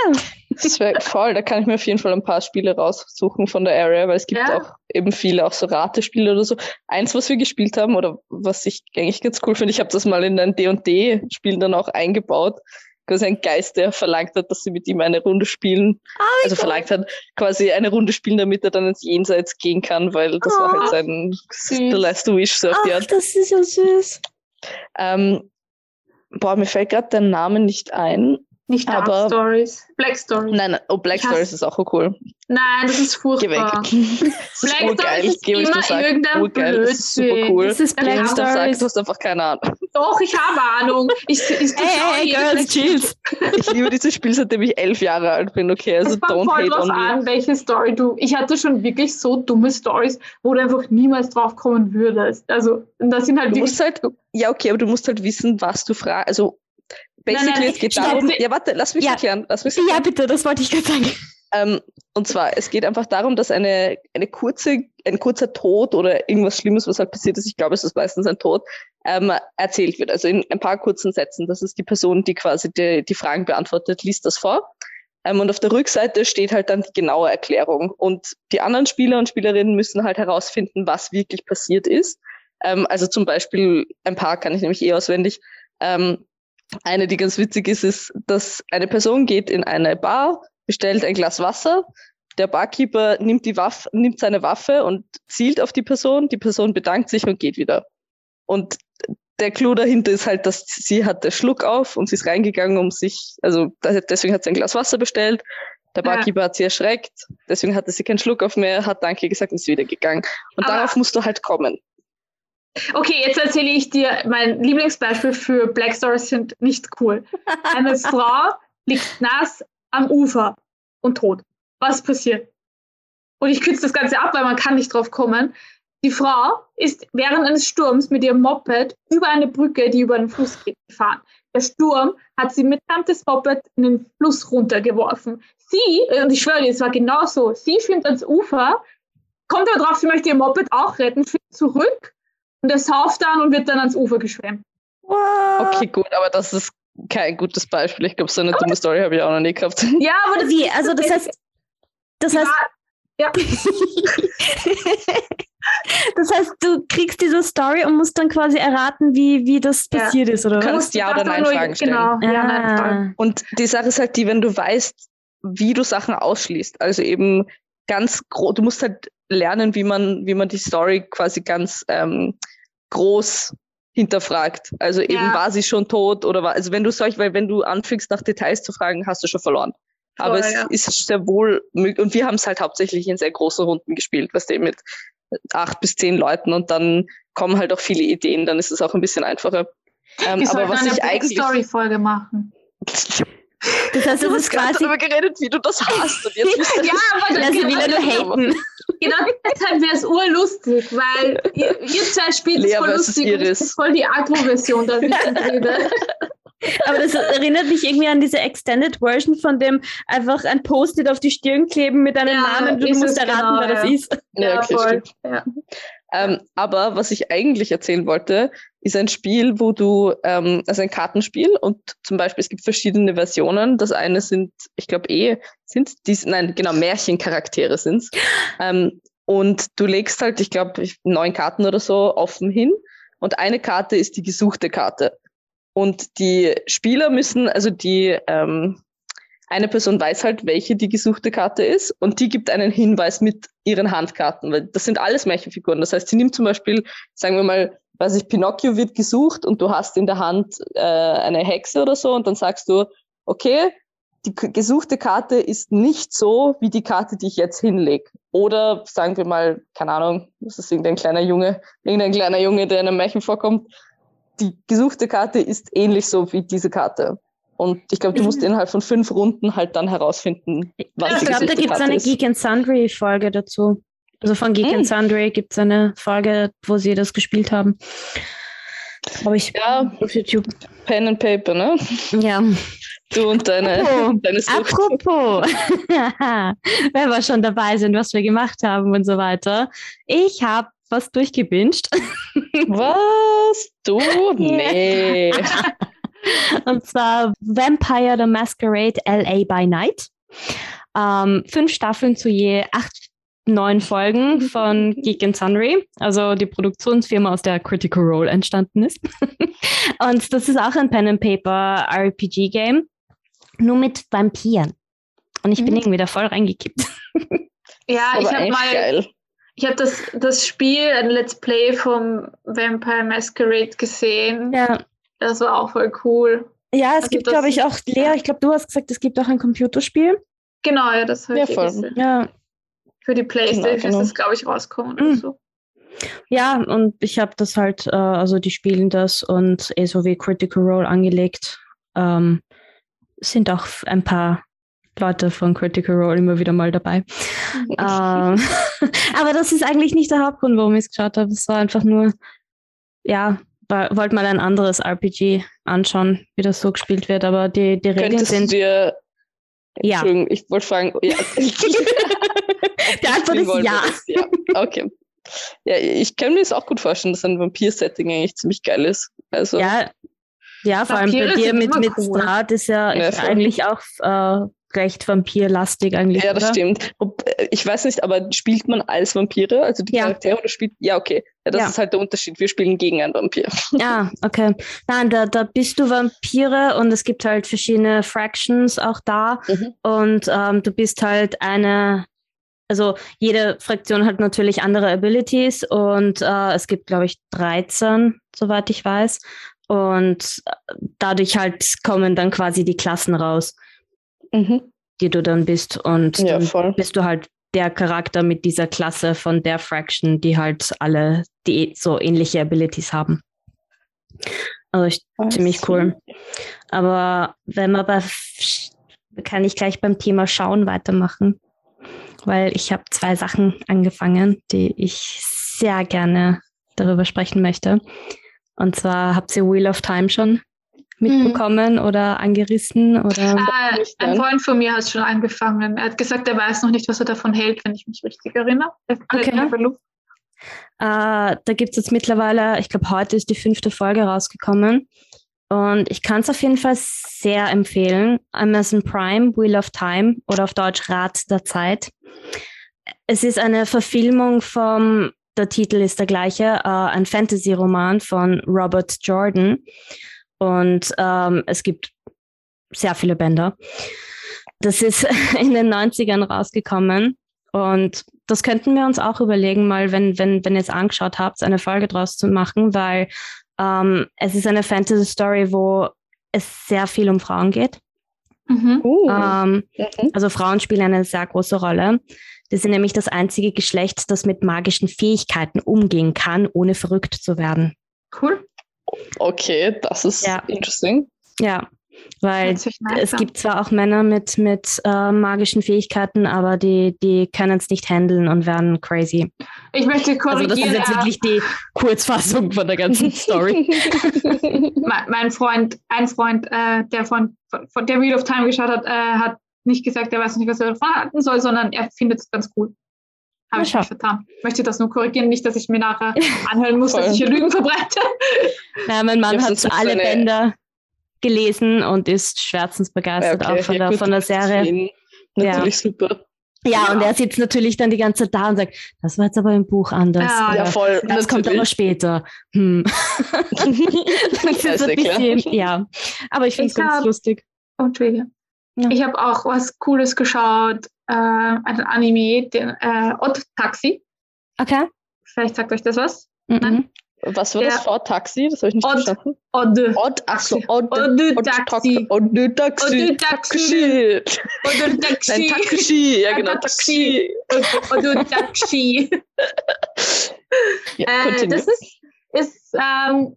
Das wäre voll. Da kann ich mir auf jeden Fall ein paar Spiele raussuchen von der Area, weil es gibt ja. auch eben viele auch so Ratespiele oder so. Eins, was wir gespielt haben oder was ich eigentlich ganz cool finde, ich habe das mal in ein D&D-Spiel dann auch eingebaut quasi ein Geist, der verlangt hat, dass sie mit ihm eine Runde spielen. Oh also verlangt hat, quasi eine Runde spielen, damit er dann ins Jenseits gehen kann, weil das oh, war halt sein süß. The Last Wish, so auf
die Art. das ist ja süß.
Ähm, boah, mir fällt gerade der Name nicht ein.
Nicht Dark aber, Stories. Black Stories.
Nein, oh, Black Stories ist auch cool.
Nein, das ist furchtbar.
Geh weg. das
Black ist geil,
ist
Geh, immer
sagen.
irgendein
urgeil, Das ist super cool.
Das ist Black Stories. Sagst,
du hast einfach keine Ahnung.
Doch, ich habe Ahnung. Ich, ich, ich
hey, hey, Girls, chills.
Ich liebe dieses Spiel, seitdem ich elf Jahre alt bin. Okay, also don't voll hate on me. an,
welche Story du... Ich hatte schon wirklich so dumme Stories, wo du einfach niemals drauf kommen würdest. Also, das sind halt
du musst halt... Ja, okay, aber du musst halt wissen, was du fragst. Also, Basically, nein, nein, es geht darum. Ja, warte, lass mich ja. erklären. Lass mich
ja, bitte, das wollte ich gerade sagen.
Ähm, und zwar, es geht einfach darum, dass eine, eine kurze, ein kurzer Tod oder irgendwas Schlimmes, was halt passiert ist, ich glaube, es ist meistens ein Tod, ähm, erzählt wird. Also in ein paar kurzen Sätzen. Das ist die Person, die quasi die, die Fragen beantwortet, liest das vor. Ähm, und auf der Rückseite steht halt dann die genaue Erklärung. Und die anderen Spieler und Spielerinnen müssen halt herausfinden, was wirklich passiert ist. Ähm, also zum Beispiel, ein paar kann ich nämlich eh auswendig. Ähm, eine, die ganz witzig ist, ist, dass eine Person geht in eine Bar, bestellt ein Glas Wasser, der Barkeeper nimmt die Waffe, nimmt seine Waffe und zielt auf die Person, die Person bedankt sich und geht wieder. Und der Clou dahinter ist halt, dass sie hat den Schluck auf und sie ist reingegangen, um sich, also deswegen hat sie ein Glas Wasser bestellt. Der Barkeeper ja. hat sie erschreckt, deswegen hatte sie keinen Schluck auf mehr, hat Danke gesagt und ist wieder gegangen. Und Aber darauf musst du halt kommen.
Okay, jetzt erzähle ich dir mein Lieblingsbeispiel für Black Stories sind nicht cool. Eine Frau liegt nass am Ufer und tot. Was passiert? Und ich kürze das Ganze ab, weil man kann nicht drauf kommen. Die Frau ist während eines Sturms mit ihrem Moped über eine Brücke, die über den Fluss geht, gefahren. Der Sturm hat sie mitsamt des Moped in den Fluss runtergeworfen. Sie, und ich schwöre dir, es war genauso, sie schwimmt ans Ufer, kommt aber drauf, sie möchte ihr Moped auch retten, schwimmt zurück und er sauft dann und wird dann ans Ufer geschwemmt.
Okay, gut, aber das ist kein gutes Beispiel. Ich glaube, so eine dumme Story habe ich auch noch nie gehabt.
Ja, aber das
Wie? Also das heißt, das heißt,
ja.
das heißt, du kriegst diese Story und musst dann quasi erraten, wie, wie das ja. passiert ist, oder
Du kannst Ja oder Nein Fragen stellen.
Genau, ja, nein,
ah. Und die Sache ist halt die, wenn du weißt, wie du Sachen ausschließt. Also eben ganz groß, du musst halt lernen, wie man, wie man die Story quasi ganz ähm, groß hinterfragt. Also eben ja. war sie schon tot oder war, also wenn du solch, weil wenn du anfängst nach Details zu fragen, hast du schon verloren. Voll, Aber es ja. ist sehr wohl möglich und wir haben es halt hauptsächlich in sehr großen Runden gespielt, was dem mit acht bis zehn Leuten und dann kommen halt auch viele Ideen, dann ist es auch ein bisschen einfacher.
Ähm, aber was ich eigentlich Story-Folge machen.
Das heißt,
du
ist quasi
darüber geredet, wie du das hast. Und jetzt
ja, aber das
also will er nur haten.
Genau deshalb wäre es urlustig, weil ihr, ihr zwei spielt es voll lustig Iris. und das ist voll die Agro-Version, dass ich rede.
Aber das erinnert mich irgendwie an diese Extended Version, von dem einfach ein Post-it auf die Stirn kleben mit einem ja, Namen. Du musst erraten, genau, wer ja. das ist.
Ja, okay. Ja. Ähm, aber was ich eigentlich erzählen wollte, ist ein Spiel, wo du, ähm, also ein Kartenspiel und zum Beispiel es gibt verschiedene Versionen. Das eine sind, ich glaube eh, sind dies, nein, genau, Märchencharaktere sind's. Ähm, und du legst halt, ich glaube, neun Karten oder so offen hin und eine Karte ist die gesuchte Karte. Und die Spieler müssen, also die, ähm, eine Person weiß halt, welche die gesuchte Karte ist und die gibt einen Hinweis mit ihren Handkarten, weil das sind alles Märchenfiguren. Das heißt, sie nimmt zum Beispiel, sagen wir mal, weiß ich, Pinocchio wird gesucht und du hast in der Hand äh, eine Hexe oder so und dann sagst du, okay, die gesuchte Karte ist nicht so wie die Karte, die ich jetzt hinlege. Oder sagen wir mal, keine Ahnung, das ist irgendein kleiner Junge, irgendein kleiner Junge, der in einem Märchen vorkommt. Die gesuchte Karte ist ähnlich so wie diese Karte. Und ich glaube, du musst innerhalb von fünf Runden halt dann herausfinden,
was Ich glaube, da gibt es eine Geek and Sundry Folge dazu. Also von Geek hm. and Sundry gibt es eine Folge, wo sie das gespielt haben.
Habe ich ja, auf YouTube. Pen and Paper, ne?
Ja.
Du und deine,
apropos, deine Sucht. Apropos, wenn wir schon dabei sind, was wir gemacht haben und so weiter. Ich habe was durchgebinged.
Was? Du? Nee.
und zwar Vampire the Masquerade LA by Night. Ähm, fünf Staffeln zu je acht neun Folgen von Geek and Sundry, also die Produktionsfirma, aus der Critical Role entstanden ist. und das ist auch ein Pen and Paper RPG Game, nur mit Vampiren. Und ich mhm. bin irgendwie da voll reingekippt.
Ja, ich habe mal, geil. ich habe das, das Spiel, ein Let's Play vom Vampire Masquerade gesehen.
Ja.
Das war auch voll cool.
Ja, es also gibt, glaube ich, auch, Lea, ich glaube, du hast gesagt, es gibt auch ein Computerspiel.
Genau, ja, das habe
ja, ich voll. Gesehen. Ja,
für die Playstation genau, genau. ist das, glaube ich, rausgekommen mhm. oder so.
Ja, und ich habe das halt, äh, also die spielen das und so wie Critical Role angelegt. Ähm, sind auch ein paar Leute von Critical Role immer wieder mal dabei. ähm, aber das ist eigentlich nicht der Hauptgrund, warum ich es geschaut habe. Es war einfach nur, ja, wollte mal ein anderes RPG anschauen, wie das so gespielt wird. Aber die, die Regeln
Könntest
sind.
Du dir, ja. Entschuldigung, ich wollte fragen, ja.
Die Antwort ist ja.
ja. Okay. Ja, ich kann mir das auch gut vorstellen, dass ein Vampir-Setting eigentlich ziemlich geil ist. Also,
ja, ja vor allem bei dir mit, mit cool. Strat ist ja, ja eigentlich auch äh, recht vampirlastig eigentlich.
Ja, das oder? stimmt. Äh, ich weiß nicht, aber spielt man als Vampire, also die ja. Charaktere oder spielt. Ja, okay. Ja, das ja. ist halt der Unterschied. Wir spielen gegen einen Vampir.
Ja, okay. Nein, da, da bist du Vampire und es gibt halt verschiedene Fractions auch da. Mhm. Und ähm, du bist halt eine also jede Fraktion hat natürlich andere Abilities und äh, es gibt, glaube ich, 13, soweit ich weiß. Und äh, dadurch halt kommen dann quasi die Klassen raus, mhm. die du dann bist. Und ja, dann bist du halt der Charakter mit dieser Klasse von der Fraction, die halt alle die so ähnliche Abilities haben. Also ich, ziemlich cool. Aber wenn man bei kann ich gleich beim Thema Schauen weitermachen weil ich habe zwei Sachen angefangen, die ich sehr gerne darüber sprechen möchte. Und zwar habt ihr Wheel of Time schon mitbekommen mhm. oder angerissen? Oder
ah, ein Freund von mir hat schon angefangen. Er hat gesagt, er weiß noch nicht, was er davon hält, wenn ich mich richtig erinnere.
Okay. Äh, da gibt es jetzt mittlerweile, ich glaube, heute ist die fünfte Folge rausgekommen. Und ich kann es auf jeden Fall sehr empfehlen. Amazon Prime, Wheel of Time oder auf Deutsch Rat der Zeit. Es ist eine Verfilmung vom, der Titel ist der gleiche, äh, ein Fantasy-Roman von Robert Jordan. Und ähm, es gibt sehr viele Bänder. Das ist in den 90ern rausgekommen. Und das könnten wir uns auch überlegen, mal, wenn, wenn, wenn ihr es angeschaut habt, eine Folge draus zu machen, weil ähm, es ist eine Fantasy-Story, wo es sehr viel um Frauen geht. Mhm. Uh. Ähm, mhm. Also Frauen spielen eine sehr große Rolle. Die sind nämlich das einzige Geschlecht, das mit magischen Fähigkeiten umgehen kann, ohne verrückt zu werden.
Cool.
Okay, das ist ja. interesting.
Ja, weil es gibt zwar auch Männer mit, mit äh, magischen Fähigkeiten, aber die, die können es nicht handeln und werden crazy.
Ich möchte korrigieren.
Also das ist jetzt wirklich die Kurzfassung von der ganzen Story.
mein Freund, ein Freund, äh, der von, von der Wheel of Time geschaut hat, äh, hat nicht gesagt, er weiß nicht, was er davon halten soll, sondern er findet es ganz cool. Habe ich mich vertan. Ich möchte das nur korrigieren, nicht, dass ich mir nachher anhören muss, dass ich hier Lügen verbreite.
Ja, mein Mann hat alle Bänder gelesen und ist schwärzensbegeistert okay, auch von, der, von der Serie.
Natürlich ja. super.
Ja, und er sitzt natürlich dann die ganze Zeit da und sagt, das war jetzt aber im Buch anders.
Ja, ja voll.
Das natürlich. kommt aber später. Hm. das ist ein bisschen, ja. Aber ich finde es ganz lustig.
Oh, Entschuldige. Ja. Ich habe auch was Cooles geschaut, äh, ein Anime, den äh, Odd Taxi.
Okay.
Vielleicht sagt euch das was.
Mhm. Nein?
Was war das? Ford Taxi? Das habe ich nicht
Odd.
verstanden.
Oder,
Odd, ach so, Odd.
oder
Odd
Taxi.
Odd Taxi.
Odd Taxi.
Taxi.
Oder
Nein,
Taxi.
Taxi. Ja, genau,
Taxi.
Taxi.
Oder Taxi.
Ja,
Äh, das ist, ist ähm,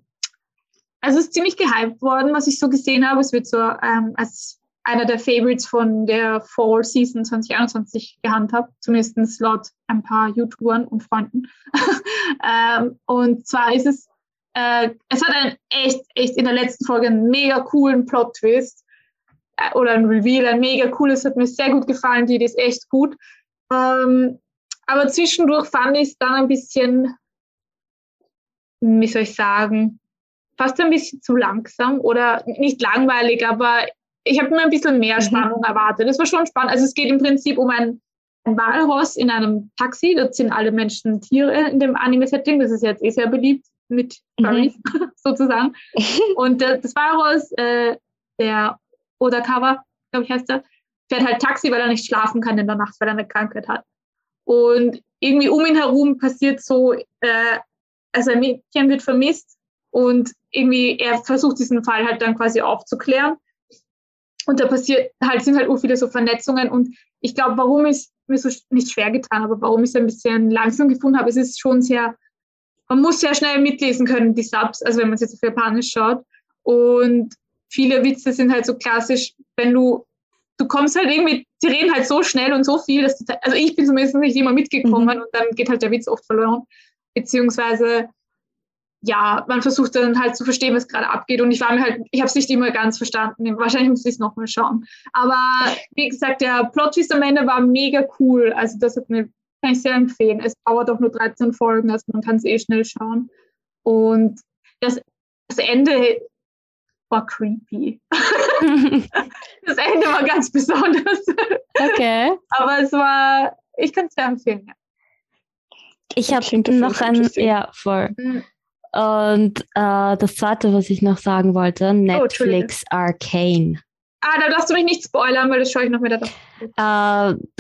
also es ist ziemlich gehypt worden, was ich so gesehen habe. Es wird so ähm, als einer der Favorites von der Fall Season 2021 gehandhabt, zumindest laut ein paar YouTubern und Freunden. ähm, und zwar ist es, äh, es hat einen echt, echt in der letzten Folge einen mega coolen Plot-Twist äh, oder ein Reveal, ein mega cooles, hat mir sehr gut gefallen, die ist echt gut. Ähm, aber zwischendurch fand ich es dann ein bisschen, wie soll ich sagen, fast ein bisschen zu langsam oder nicht langweilig, aber ich habe mir ein bisschen mehr
Mhm.
Spannung erwartet. Es war schon spannend. Also es geht im Prinzip um ein, ein Walross in einem Taxi. Dort sind alle Menschen Tiere in dem Anime-Setting. Das ist jetzt eh sehr beliebt mit
Mhm.
Furries sozusagen. Und äh, das Walross, äh, der Odakawa, glaube ich heißt er, fährt halt Taxi, weil er nicht schlafen kann in der Nacht, weil er eine Krankheit hat. Und irgendwie um ihn herum passiert so, äh, also ein Mädchen wird vermisst und irgendwie er versucht diesen Fall halt dann quasi aufzuklären. Und da passiert halt, sind halt ur viele so Vernetzungen und ich glaube, warum ich mir so nicht schwer getan habe, warum ich es ein bisschen langsam gefunden habe, es ist schon sehr, man muss sehr schnell mitlesen können, die Subs, also wenn man es jetzt auf Japanisch schaut. Und viele Witze sind halt so klassisch, wenn du, du kommst halt irgendwie, sie reden halt so schnell und so viel, dass du, also ich bin zumindest nicht immer mitgekommen und dann geht halt der Witz oft verloren. Beziehungsweise, ja, man versucht dann halt zu verstehen, was gerade abgeht. Und ich war mir halt, ich habe es nicht immer ganz verstanden. Wahrscheinlich muss ich es nochmal schauen. Aber wie gesagt, der Plot-Twist am Ende war mega cool. Also das hat mir, kann ich sehr empfehlen. Es dauert auch nur 13 Folgen, also man kann es eh schnell schauen. Und das, das Ende war creepy. Das Ende war ganz besonders.
okay.
Aber es war, ich kann es sehr empfehlen. Ja.
Ich habe noch ein, ja, voll.
Mhm.
Und äh, das zweite, was ich noch sagen wollte, Netflix Arcane.
Ah, da darfst du mich nicht spoilern, weil das schaue ich noch wieder.
Äh,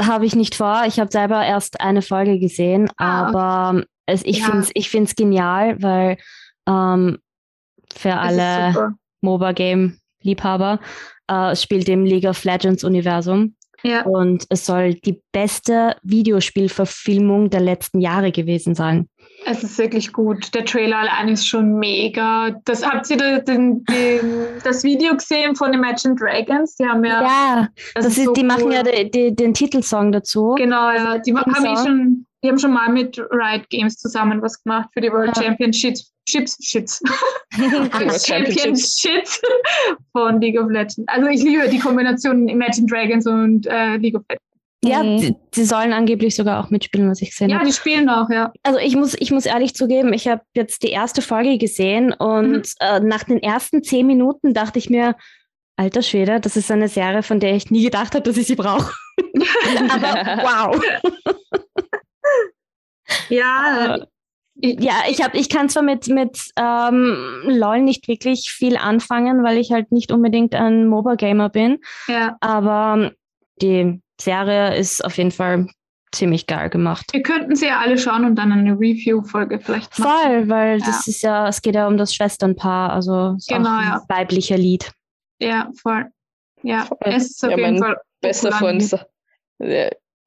habe ich nicht vor. Ich habe selber erst eine Folge gesehen,
Ah, okay.
aber es, ich
Ja.
finde es genial, weil ähm, für
Das
alle. MOBA-Game-Liebhaber äh, spielt im League of Legends-Universum
Ja,
und es soll die beste Videospielverfilmung der letzten Jahre gewesen sein.
es ist wirklich gut. Der Trailer allein ist schon mega. Das habt ihr den, den, das Video gesehen von Imagine Dragons? Die haben ja,
Ja, das ist,
so
die machen
cool.
ja die, die, den Titelsong dazu.
Genau, ja. Die ma- haben eh schon, die haben schon mal mit Riot Games zusammen was gemacht für die World
Ja.
Championships. Chips, Shits.
World Championships.
Von League of Legends. Also ich liebe die Kombination Imagine Dragons und äh, League of Legends.
Ja,
Mhm.
die, die sollen angeblich sogar auch mitspielen, was ich gesehen
Ja,
habe.
die spielen auch, ja.
Also ich muss, ich muss ehrlich zugeben, ich habe jetzt die erste Folge gesehen und
Mhm.
äh, nach den ersten zehn Minuten dachte ich mir, alter Schwede, das ist eine Serie, von der ich nie gedacht habe, dass ich sie brauche. Aber wow.
Ja,
Äh, Ja, ich habe, ich kann zwar mit mit ähm, LOL nicht wirklich viel anfangen, weil ich halt nicht unbedingt ein MOBA-Gamer bin,
ja.
aber die Serie ist auf jeden Fall ziemlich geil gemacht.
Wir könnten sie ja alle schauen und dann eine Review-Folge vielleicht machen.
Voll, weil
Ja.
das ist ja, es geht ja um das Schwesternpaar, also ist
Genau,
auch ein
ja.
weiblicher Lied.
Ja, voll. Ja,
Voll.
es ist auf
Ja,
jeden
mein
Fall.
Bester Freund ist,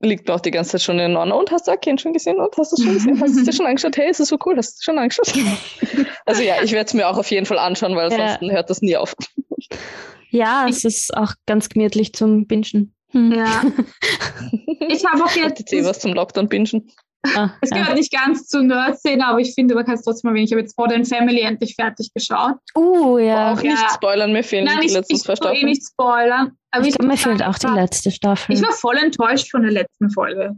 liegt mir auch die ganze Zeit schon in Nonna. Und hast du Arcane schon gesehen? Und hast du es schon gesehen? Hast du es dir schon angeschaut? Hey, ist das so cool? Hast du es schon angeschaut? also ja, ich werde es mir auch auf jeden Fall anschauen, weil
Ja.
ansonsten hört das nie auf.
Ja, es ist auch ganz gemütlich zum Bingen. Hm.
Ja. Ich habe auch
Hat
jetzt,
jetzt eh was zum Lockdown bingen.
Ah,
es
ja.
gehört nicht ganz zur Nerd-Szene, aber ich finde, man kann es trotzdem erwähnen. Ich habe jetzt Modern Family endlich fertig geschaut.
Uh, ja.
Auch
Ja.
nicht spoilern, mir fehlen
Nein,
die
ich,
letzten
ich
zwei
will eh
Staffeln.
nicht spoilern. Aber
Ich glaube, mir
muss sagen,
fehlt auch die
ich
letzte Staffel.
Ich war voll enttäuscht von der letzten Folge.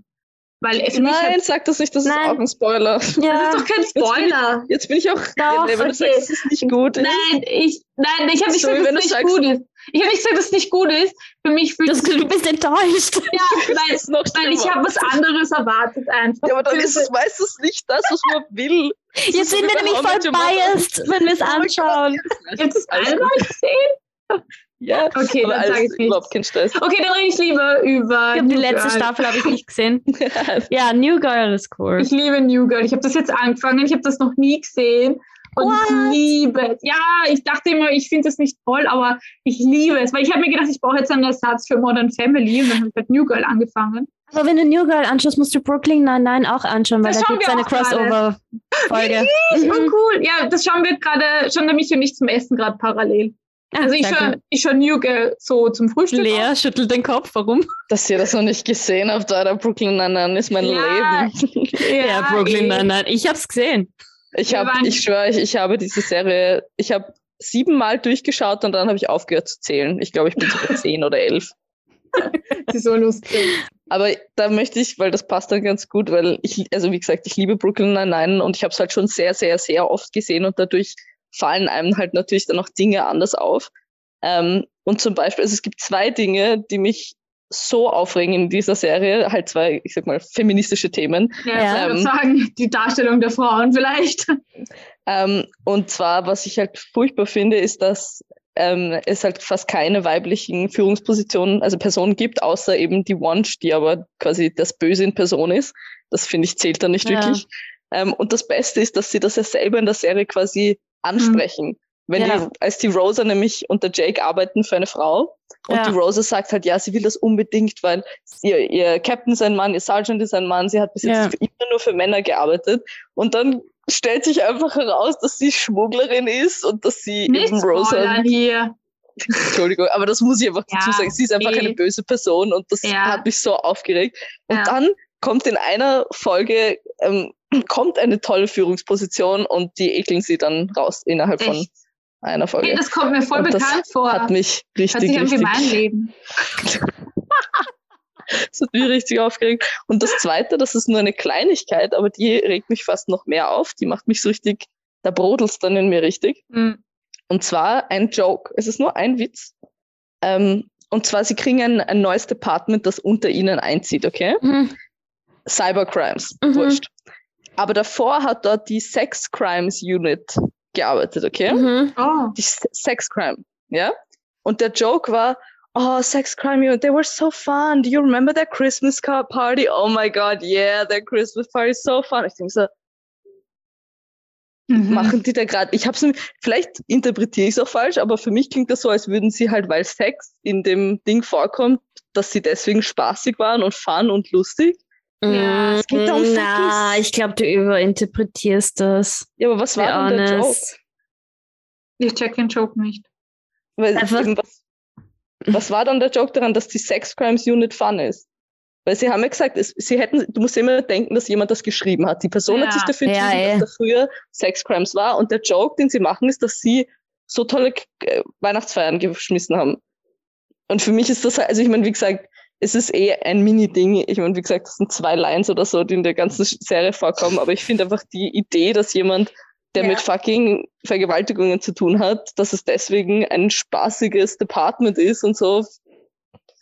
Weil mich
Nein,
hat-
sag das nicht, das ist
Nein.
auch ein Spoiler.
das
ja,
ist doch kein
bin ich-
Spoiler.
Jetzt bin ich auch,
Doch,
wenn du
okay.
sagst, dass es nicht gut ist.
Nein, ich, nein, ich habe nicht gesagt,
wenn
dass es
du
nicht
sagst-
gut ist. Ich habe nicht gesagt, dass es nicht gut ist. Für mich fühlt
das,
es sich
du bist enttäuscht.
ja, weil,
ist noch
weil ich habe was anderes erwartet einfach.
Ja, aber dann ist es meistens nicht das, was man will.
Jetzt sind wir nämlich voll biased, wenn wir es anschauen.
Jetzt ist einmal gesehen.
Ja,
Okay,
aber
dann sage ich
überhaupt kein Stress.
Okay, dann rede ich lieber über.
Ich habe die
New
letzte
Girl.
Staffel habe ich nicht gesehen. Ja, New Girl ist cool.
Ich liebe New Girl. Ich habe das jetzt angefangen. Ich habe das noch nie gesehen. Und
What?
ich liebe es. Ja, ich dachte immer, ich finde es nicht toll, aber ich liebe es. Weil ich habe mir gedacht, ich brauche jetzt einen Ersatz für Modern Family. Und dann habe ich mit New Girl angefangen.
Aber wenn du New Girl anschaust, musst du Brooklyn Nine-Nine auch anschauen, weil
Das
da gibt es eine. Crossover-Folge.
Oh,
Mhm.
cool. Ja, das schauen wir gerade, schon der Michi und ich zum Essen gerade parallel. Also ich schaue ich schau New Girl so zum Frühstück.
Lea schüttelt den Kopf, warum?
Dass ihr das noch nicht gesehen habt, Alter, Brooklyn Nine-Nine ist mein
Ja,
Leben.
Ja, Brooklyn
eh.
Nine-Nine. Ich hab's gesehen.
Ich
waren-
ich schwöre, ich, ich habe diese Serie, ich habe siebenmal durchgeschaut und dann habe ich aufgehört zu zählen. Ich glaube, ich bin so bei zehn oder elf.
Das ist so lustig.
Aber da möchte ich, weil das passt dann ganz gut, weil ich, also wie gesagt, ich liebe Brooklyn Nine-Nine und ich habe es halt schon sehr, sehr, sehr oft gesehen und dadurch fallen einem halt natürlich dann auch Dinge anders auf. Ähm, und zum Beispiel, also es gibt zwei Dinge, die mich so aufregen in dieser Serie, halt zwei, ich sag mal, feministische Themen.
Ja,
Ja.
ich würde sagen, die Darstellung der Frauen vielleicht.
Ähm, und zwar, was ich halt furchtbar finde, ist, dass ähm, es halt fast keine weiblichen Führungspositionen, also Personen gibt, außer eben die Wunsch, die aber quasi das Böse in Person ist. Das finde ich zählt da nicht
Ja.
wirklich. Ähm, und das Beste ist, dass sie das ja selber in der Serie quasi ansprechen. Wenn
Ja.
die, als die Rosa nämlich und der Jake arbeiten für eine Frau und
Ja.
die Rosa sagt halt, ja, sie will das unbedingt, weil ihr, ihr Captain ist ein Mann, ihr Sergeant ist ein Mann, sie hat bis jetzt
Ja.
immer nur für Männer gearbeitet und dann stellt sich einfach heraus, dass sie Schmugglerin ist und dass sie
Nicht
eben Rosa,
hier.
Entschuldigung, aber das muss ich einfach dazu sagen, sie ist einfach
eh.
eine böse Person und das hat mich so aufgeregt. Und dann kommt in einer Folge, ähm, kommt eine tolle Führungsposition und die ekeln sie dann raus innerhalb von
Echt.
einer Folge.
Hey, das kommt mir voll
Und
bekannt vor.
hat mich richtig,
sich an wie
richtig,
mein Leben.
das hat mich richtig aufgeregt. Und das zweite, das ist nur eine Kleinigkeit, aber die regt mich fast noch mehr auf. Die macht mich so richtig, da brodelt's dann in mir richtig.
Hm.
Und zwar ein Joke. Es ist nur ein Witz. Ähm, und zwar, sie kriegen ein, ein neues Department, das unter ihnen einzieht, okay?
Mhm.
Cybercrimes,
Mhm.
wurscht. Aber davor hat dort die Sex Crimes Unit gearbeitet, okay?
Mhm.
Oh.
Die Sex Crime, ja? Und der Joke war, oh, Sex Crime Unit, they were so fun. Do you remember their Christmas car party? Oh my God, yeah, their Christmas party is so fun. Ich denke so,
Mhm.
machen die da gerade, ich hab's, vielleicht interpretiere ich es auch falsch, aber für mich klingt das so, als würden sie halt, weil Sex in dem Ding vorkommt, dass sie deswegen spaßig waren und fun und lustig.
Ja,
es geht da um
Na, ich glaube, du überinterpretierst das.
Ja, aber was war denn der Joke?
Ich check den Joke nicht.
Weil was, was war dann der Joke daran, dass die Sex Crimes Unit fun ist? Weil sie haben ja gesagt, es, sie hätten, du musst immer denken, dass jemand das geschrieben hat. Die Person hat
Ja.
sich dafür
Ja,
entschieden,
eh.
dass da früher Sex Crimes war. Und der Joke, den sie machen, ist, dass sie so tolle äh, Weihnachtsfeiern geschmissen haben. Und für mich ist das, halt- also ich meine, wie gesagt, es ist eh ein Mini-Ding. Ich meine, wie gesagt, das sind zwei Lines oder so, die in der ganzen Serie vorkommen. Aber ich finde einfach die Idee, dass jemand, der
Ja.
mit fucking Vergewaltigungen zu tun hat, dass es deswegen ein spaßiges Department ist und so.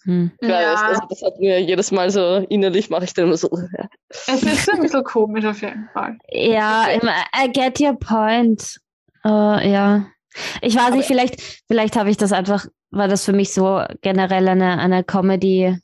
Hm.
Ja.
Ja,
Also das hat mir jedes Mal so innerlich mache ich dann immer so. Ja.
es ist ein bisschen komisch auf jeden Fall.
Ja, I get your point. Äh, ja. Ich weiß nicht, vielleicht, vielleicht habe ich das einfach, weil das für mich so generell eine, eine Comedy-Serie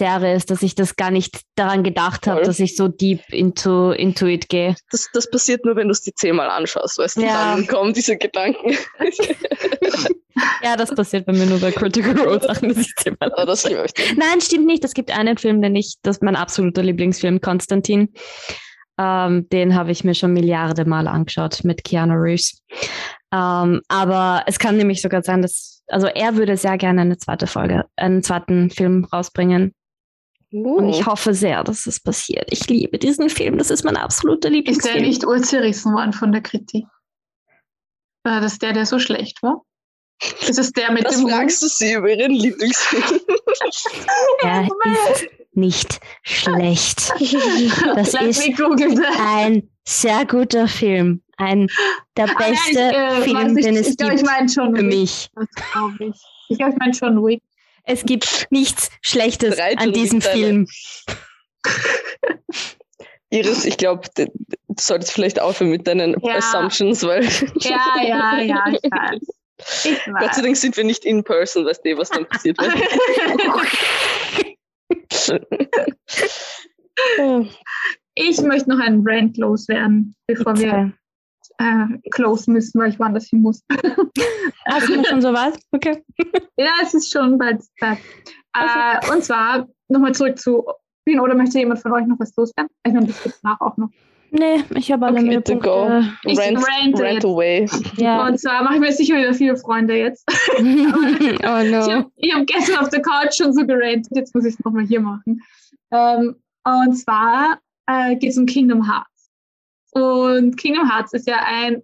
ist, dass ich das gar nicht daran gedacht habe, dass ich so deep into, into it gehe.
Das, das passiert nur, wenn du es dir zehnmal anschaust, weißt du,
Ja.
dann kommen diese Gedanken.
Ja, das passiert bei mir nur bei Critical Role Sachen, dass ich sie mal
Aber das glaube ich nicht.
Nein, stimmt nicht. Es gibt einen Film, den ich, das ist mein absoluter Lieblingsfilm, Konstantin. Ähm, den habe ich mir schon Milliarden Mal angeschaut mit Keanu Reeves. Ähm, aber es kann nämlich sogar sein, dass, also er würde sehr gerne eine zweite Folge, einen zweiten Film rausbringen. Und ich hoffe sehr, dass es passiert. Ich liebe diesen Film. Das ist mein absoluter
Ist der
Lieblingsfilm.
nicht urzerrissen worden von der Kritik? War das der, der so schlecht war? Ist es der mit
das
dem
fragst du sie über ihren Lieblingsfilm.
Er ist nicht schlecht. Das
Lass
ist ein sehr guter Film. Ein der
Ah, ja,
beste
ich, äh,
Film,
nicht,
den es
ich glaube,
gibt
ich meine John
für mich.
Das glaube ich. Ich glaube, ich meine John Wick.
Es gibt nichts Schlechtes
Drei
an diesem. Film.
Iris, ich glaube, du solltest vielleicht aufhören mit deinen
Ja.
Assumptions, weil
Ja, ja, ja, ich weiß.
Gott sei Dank sind wir nicht in person, weißt du, was dann passiert wird.
ich möchte noch einen Rant loswerden, bevor wir äh, close müssen, weil ich woanders hin muss.
Hast du schon so was? Okay.
Ja, es ist schon bald Zeit. Okay. Äh, und zwar nochmal zurück zu Wien, oder möchte jemand von euch noch was loswerden? Ich meine, das gibt nach auch noch.
Nee, ich habe alle okay,
to go.
Ich rant,
rant away.
Ja. Und zwar mache ich mir sicher wieder viele Freunde jetzt. oh no. Ich habe hab gestern auf der Couch schon so gerantet, jetzt muss ich es nochmal hier machen. Ähm, und zwar äh, geht es um Kingdom Hearts. Und Kingdom Hearts ist ja ein,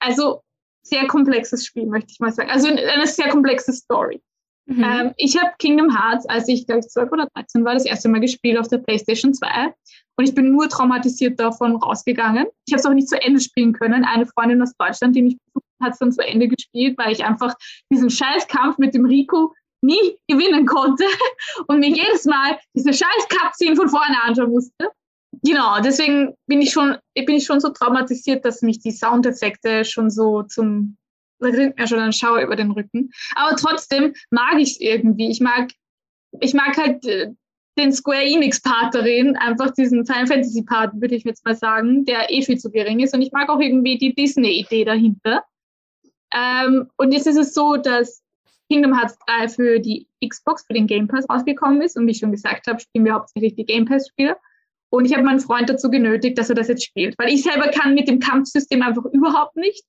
also sehr komplexes Spiel, möchte ich mal sagen. Also eine sehr komplexe Story. Mhm. Ähm, ich habe Kingdom Hearts, als ich glaube ich 12 oder 13 war, das erste Mal gespielt auf der PlayStation 2. Und ich bin nur traumatisiert davon rausgegangen. Ich habe es auch nicht zu Ende spielen können. Eine Freundin aus Deutschland, die mich besucht hat, es dann zu Ende gespielt, weil ich einfach diesen Scheißkampf mit dem Rico nie gewinnen konnte und mir jedes Mal diese scheiß Cutscene von vorne anschauen musste. Genau, deswegen bin ich schon, bin ich schon so traumatisiert, dass mich die Soundeffekte schon so zum, da kriegt mir schon ein Schauer über den Rücken. Aber trotzdem mag ich es irgendwie. Ich mag, ich mag halt äh, den Square Enix Part darin, einfach diesen Final Fantasy Part, würde ich jetzt mal sagen, der eh viel zu gering ist. Und ich mag auch irgendwie die Disney-Idee dahinter. Ähm, und jetzt ist es so, dass Kingdom Hearts 3 für die Xbox, für den Game Pass rausgekommen ist. Und wie ich schon gesagt habe, spielen wir hauptsächlich die Game Pass-Spiele. Und ich habe meinen Freund dazu genötigt, dass er das jetzt spielt. Weil ich selber kann mit dem Kampfsystem einfach überhaupt nicht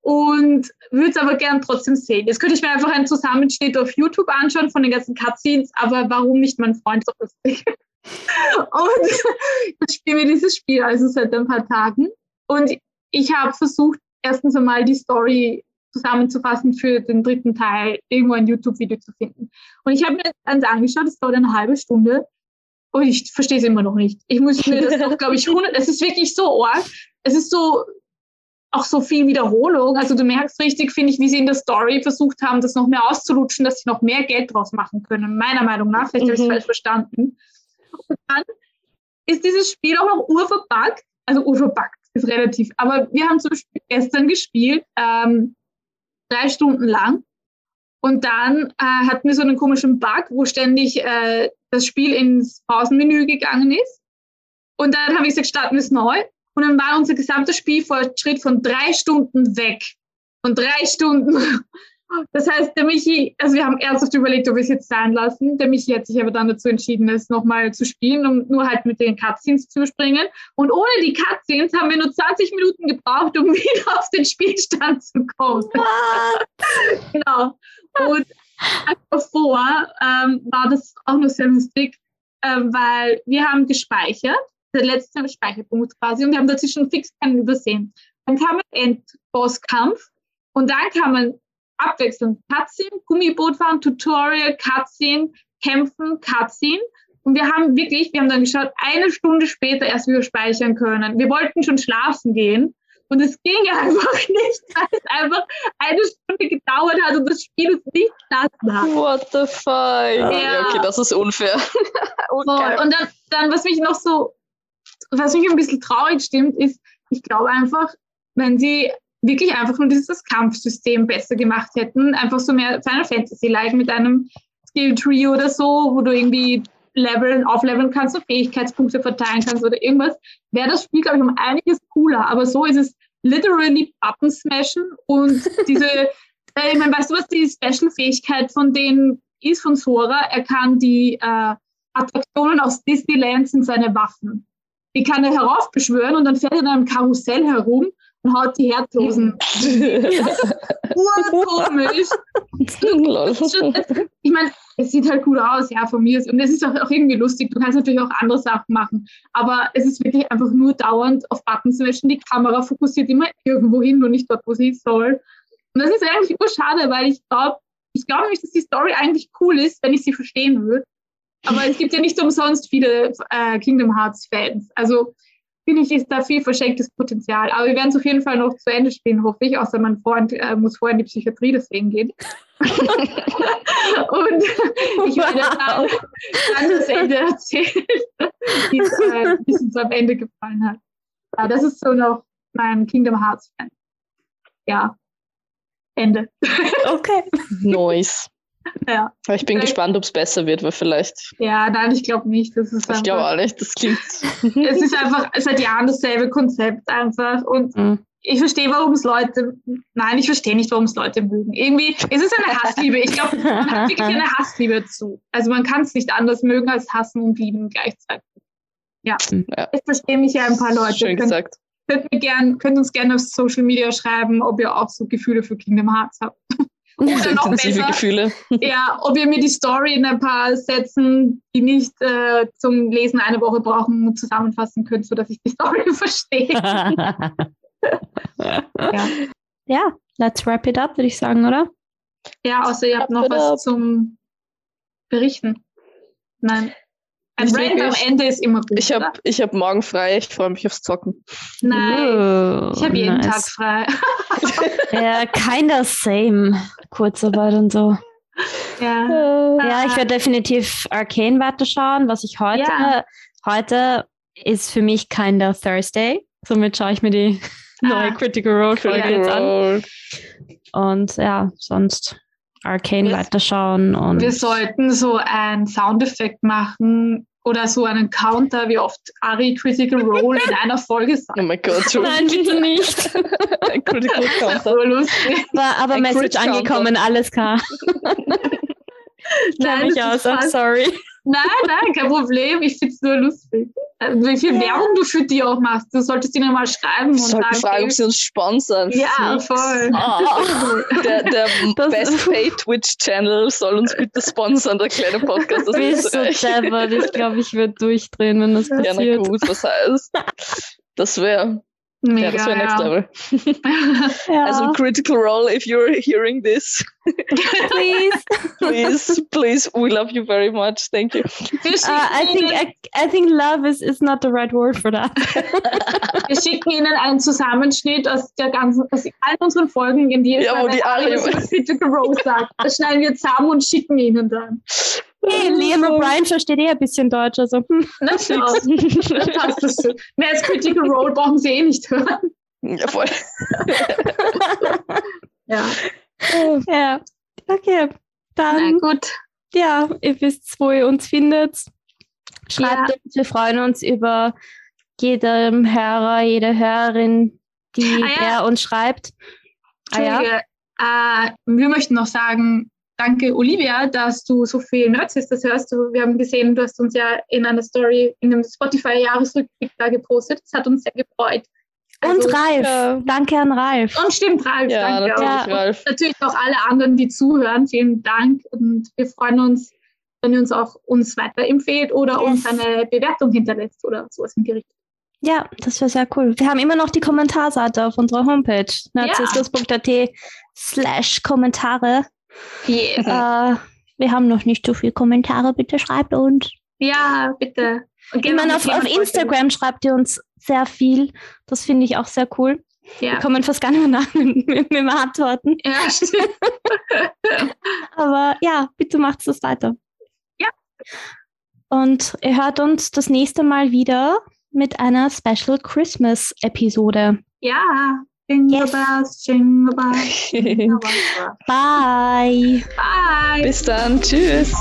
und würde es aber gern trotzdem sehen. Jetzt könnte ich mir einfach einen Zusammenschnitt auf YouTube anschauen von den ganzen Cutscenes, aber warum nicht mein Freund so lustig? und ich spiele mir dieses Spiel also seit ein paar Tagen und ich habe versucht, erstens einmal die Story zusammenzufassen für den dritten Teil, irgendwo ein YouTube-Video zu finden. Und ich habe mir das angeschaut, es dauert eine halbe Stunde und ich verstehe es immer noch nicht. Ich muss mir das noch, glaube ich, 100, es ist wirklich so arg. Es ist so, auch so viel Wiederholung. Also du merkst richtig, finde ich, wie sie in der Story versucht haben, das noch mehr auszulutschen, dass sie noch mehr Geld draus machen können. Meiner Meinung nach, vielleicht mhm. habe ich es falsch verstanden. Und dann ist dieses Spiel auch noch urverbuggt. Also urverbuggt ist relativ. Aber wir haben zum Beispiel gestern gespielt, ähm, drei Stunden lang. Und dann äh, hatten wir so einen komischen Bug, wo ständig äh, das Spiel ins Pausenmenü gegangen ist. Und dann habe ich gesagt, starten wir es neu. Und dann war unser gesamter Spielfortschritt von drei Stunden weg. Von drei Stunden. Das heißt, der Michi, also wir haben ernsthaft überlegt, ob wir es jetzt sein lassen. Der Michi hat sich aber dann dazu entschieden, es nochmal zu spielen, um nur halt mit den Cutscenes zu springen. Und ohne die Cutscenes haben wir nur 20 Minuten gebraucht, um wieder auf den Spielstand zu kommen. genau. Und davor ähm, war das auch noch sehr lustig, äh, weil wir haben gespeichert der letzte Speicherpunkt quasi und wir haben dazwischen fix keinen übersehen. Dann kam ein Endbosskampf und dann kam man abwechselnd Cutscene, Gummiboot fahren, Tutorial, Cutscene, Kämpfen, Cutscene. Und wir haben wirklich, wir haben dann geschaut, eine Stunde später erst wieder speichern können. Wir wollten schon schlafen gehen und es ging einfach nicht, weil es einfach eine Stunde gedauert hat und das Spiel es nicht gelassen hat.
What the fuck? Ja, ja okay, das ist unfair.
okay. Und dann, dann, was mich noch so was mich ein bisschen traurig stimmt, ist, ich glaube einfach, wenn sie wirklich einfach nur dieses Kampfsystem besser gemacht hätten, einfach so mehr Final Fantasy-like mit einem Skill Tree oder so, wo du irgendwie leveln, aufleveln kannst und Fähigkeitspunkte verteilen kannst oder irgendwas, wäre das Spiel, glaube ich, um einiges cooler. Aber so ist es literally Button smashen und diese, äh, ich meine, weißt du, was die Special-Fähigkeit von denen ist, von Sora? Er kann die äh, Attraktionen aus Disneyland sind seine Waffen die kann er heraufbeschwören und dann fährt er in einem Karussell herum und haut die Herzlosen. Urkomisch. ich meine, es sieht halt gut aus, ja, von mir. Und es ist auch, auch, irgendwie lustig. Du kannst natürlich auch andere Sachen machen. Aber es ist wirklich einfach nur dauernd auf Buttons mischen. Die Kamera fokussiert immer irgendwo hin und nicht dort, wo sie soll. Und das ist eigentlich nur schade, weil ich glaube, ich glaube nämlich, dass die Story eigentlich cool ist, wenn ich sie verstehen würde. Aber es gibt ja nicht umsonst viele äh, Kingdom Hearts-Fans. Also finde ich, ist da viel verschenktes Potenzial. Aber wir werden es auf jeden Fall noch zu Ende spielen, hoffe ich, außer mein Freund äh, muss vorher in die Psychiatrie deswegen gehen. und ich werde dann, dann das Ende erzählen, wie äh, es uns am Ende gefallen hat. Ja, das ist so noch mein Kingdom Hearts-Fan. Ja. Ende.
Okay.
Nice.
Ja.
Ich bin
Vielleicht-
gespannt, ob es besser wird, weil vielleicht.
Ja, nein, ich glaube nicht. Das ist
Ich glaube auch nicht. Das klingt.
es ist einfach seit Jahren dasselbe Konzept einfach. Und
Mhm.
ich verstehe, warum es Leute, nein, ich verstehe nicht, warum es Leute mögen. Irgendwie, es ist eine Hassliebe. Ich glaube, man hat wirklich eine Hassliebe zu. Also man kann es nicht anders mögen als hassen und lieben gleichzeitig. Ja.
Ja.
Ich verstehe mich ja ein paar Leute.
Schön
Könnt,
gesagt.
könnt, mir gern, könnt uns gerne auf Social Media schreiben, ob ihr auch so Gefühle für Kingdom Hearts habt. Oder noch
Intensive
besser,
Gefühle.
ja, ob ihr mir die Story in ein paar Sätzen, die nicht äh, zum Lesen eine Woche brauchen, zusammenfassen könnt, sodass ich die Story verstehe. Ja.
ja, let's wrap it up, würde ich sagen, oder?
Ja, außer ihr habt noch was zum Berichten. Nein. Ein Rant am. Ende ist immer gut.
Ich habe hab morgen frei. Ich freue mich aufs Zocken.
Nein.
Oh,
Ich habe jeden
nice.
Tag frei.
Ja, kinda same. Kurzarbeit und so.
ja.
Ja, ich werde definitiv Arcane weiterschauen. Was ich heute,
Ja.
heute ist für mich kinda Thursday. Somit schaue ich mir die neue
Ah.
Critical Role Folge
Critical
jetzt an. Und ja, sonst Arcane
Wir-
weiterschauen und
Wir sollten so einen Soundeffekt machen oder so einen Counter, wie oft Ari Critical Role in einer Folge sagt.
Oh mein Gott, schon.
Nein, bitte nicht.
Ein Critical Counter.
War aber
Ein
Message angekommen, alles klar. Mich
das
aus, I'm sorry.
Nein, nein, kein Problem. Ich finde es nur lustig. Also, wie viel
Ja.
Werbung du für die auch machst. Du solltest ihnen mal schreiben
sollten
sagen,
fragen, ob sie uns sponsern.
ja,
Fix.
voll.
Oh.
Der, der
Das-
Best Pay Twitch Channel soll uns bitte sponsern, der kleine Podcast. aus
Du bist so deppert. Ich glaube, ich würde durchdrehen, wenn das
Ja, na
passiert.
gut, was heißt? Das wäre
Mega,
ja, das wär next
ja.
level.
As
a Critical Role, if you're hearing this,
please.
please, please, we love you very much. Thank you.
Uh, I think I, I think love is, is not the right word for that.
wir schicken Ihnen einen Zusammenschnitt aus der ganzen, aus allen unseren Folgen, in die es
Ja, wo
eine
die Ari-
Ari über Critical Role sagt. Das schneiden wir zusammen und schicken Ihnen dann.
Hey, Liam O'Brien versteht eh ein bisschen Deutsch, also.
Na, schau. Dann passt das so. Mehr als Critical Role brauchen Sie eh nicht hören.
Ja, voll.
Ja,
ja. Okay,
na
dann
gut.
ja, ihr wisst, wo ihr uns findet. Schreibt
Ja.
uns, wir freuen uns über jedem Hörer, jede Hörerin, die
Ah, ja.
der uns schreibt. Ah, ja?
Äh, wir möchten noch sagen, danke Olivia, dass du so viel Nerds ist, das hörst du. Wir haben gesehen, du hast uns ja in einer Story in einem Spotify-Jahresrückblick da gepostet. Das hat uns sehr gefreut.
Und
Also-
Ralf.
ja.
Danke an Ralf.
Und stimmt, Ralf,
Ja,
danke
natürlich,
auch.
Ralf.
Natürlich auch alle anderen, die zuhören. Vielen Dank. Und wir freuen uns, wenn ihr uns auch uns weiterempfehlt oder
Yes.
uns eine Bewertung hinterlässt oder sowas im Gericht.
Ja, das wäre sehr cool. Wir haben immer noch die Kommentarseite auf unserer Homepage, narzissmus.at slash Kommentare.
Yes.
Äh, wir haben noch nicht so viele Kommentare, bitte schreibt uns.
Ja, bitte. Und
Ich meine, auf, auf. Instagram schreibt ihr uns sehr viel. Das finde ich auch sehr cool. Wir
Ja,
kommen fast gar nicht mehr nach mit, mit, mit Antworten.
ja stimmt.
Aber ja, bitte macht es weiter.
Ja.
Und ihr hört uns das nächste Mal wieder mit einer Special Christmas Episode.
Ja, Jingle
Yes.
bells, jingle bells, jingle bells.
Bye.
Bye.
Bis dann. Tschüss.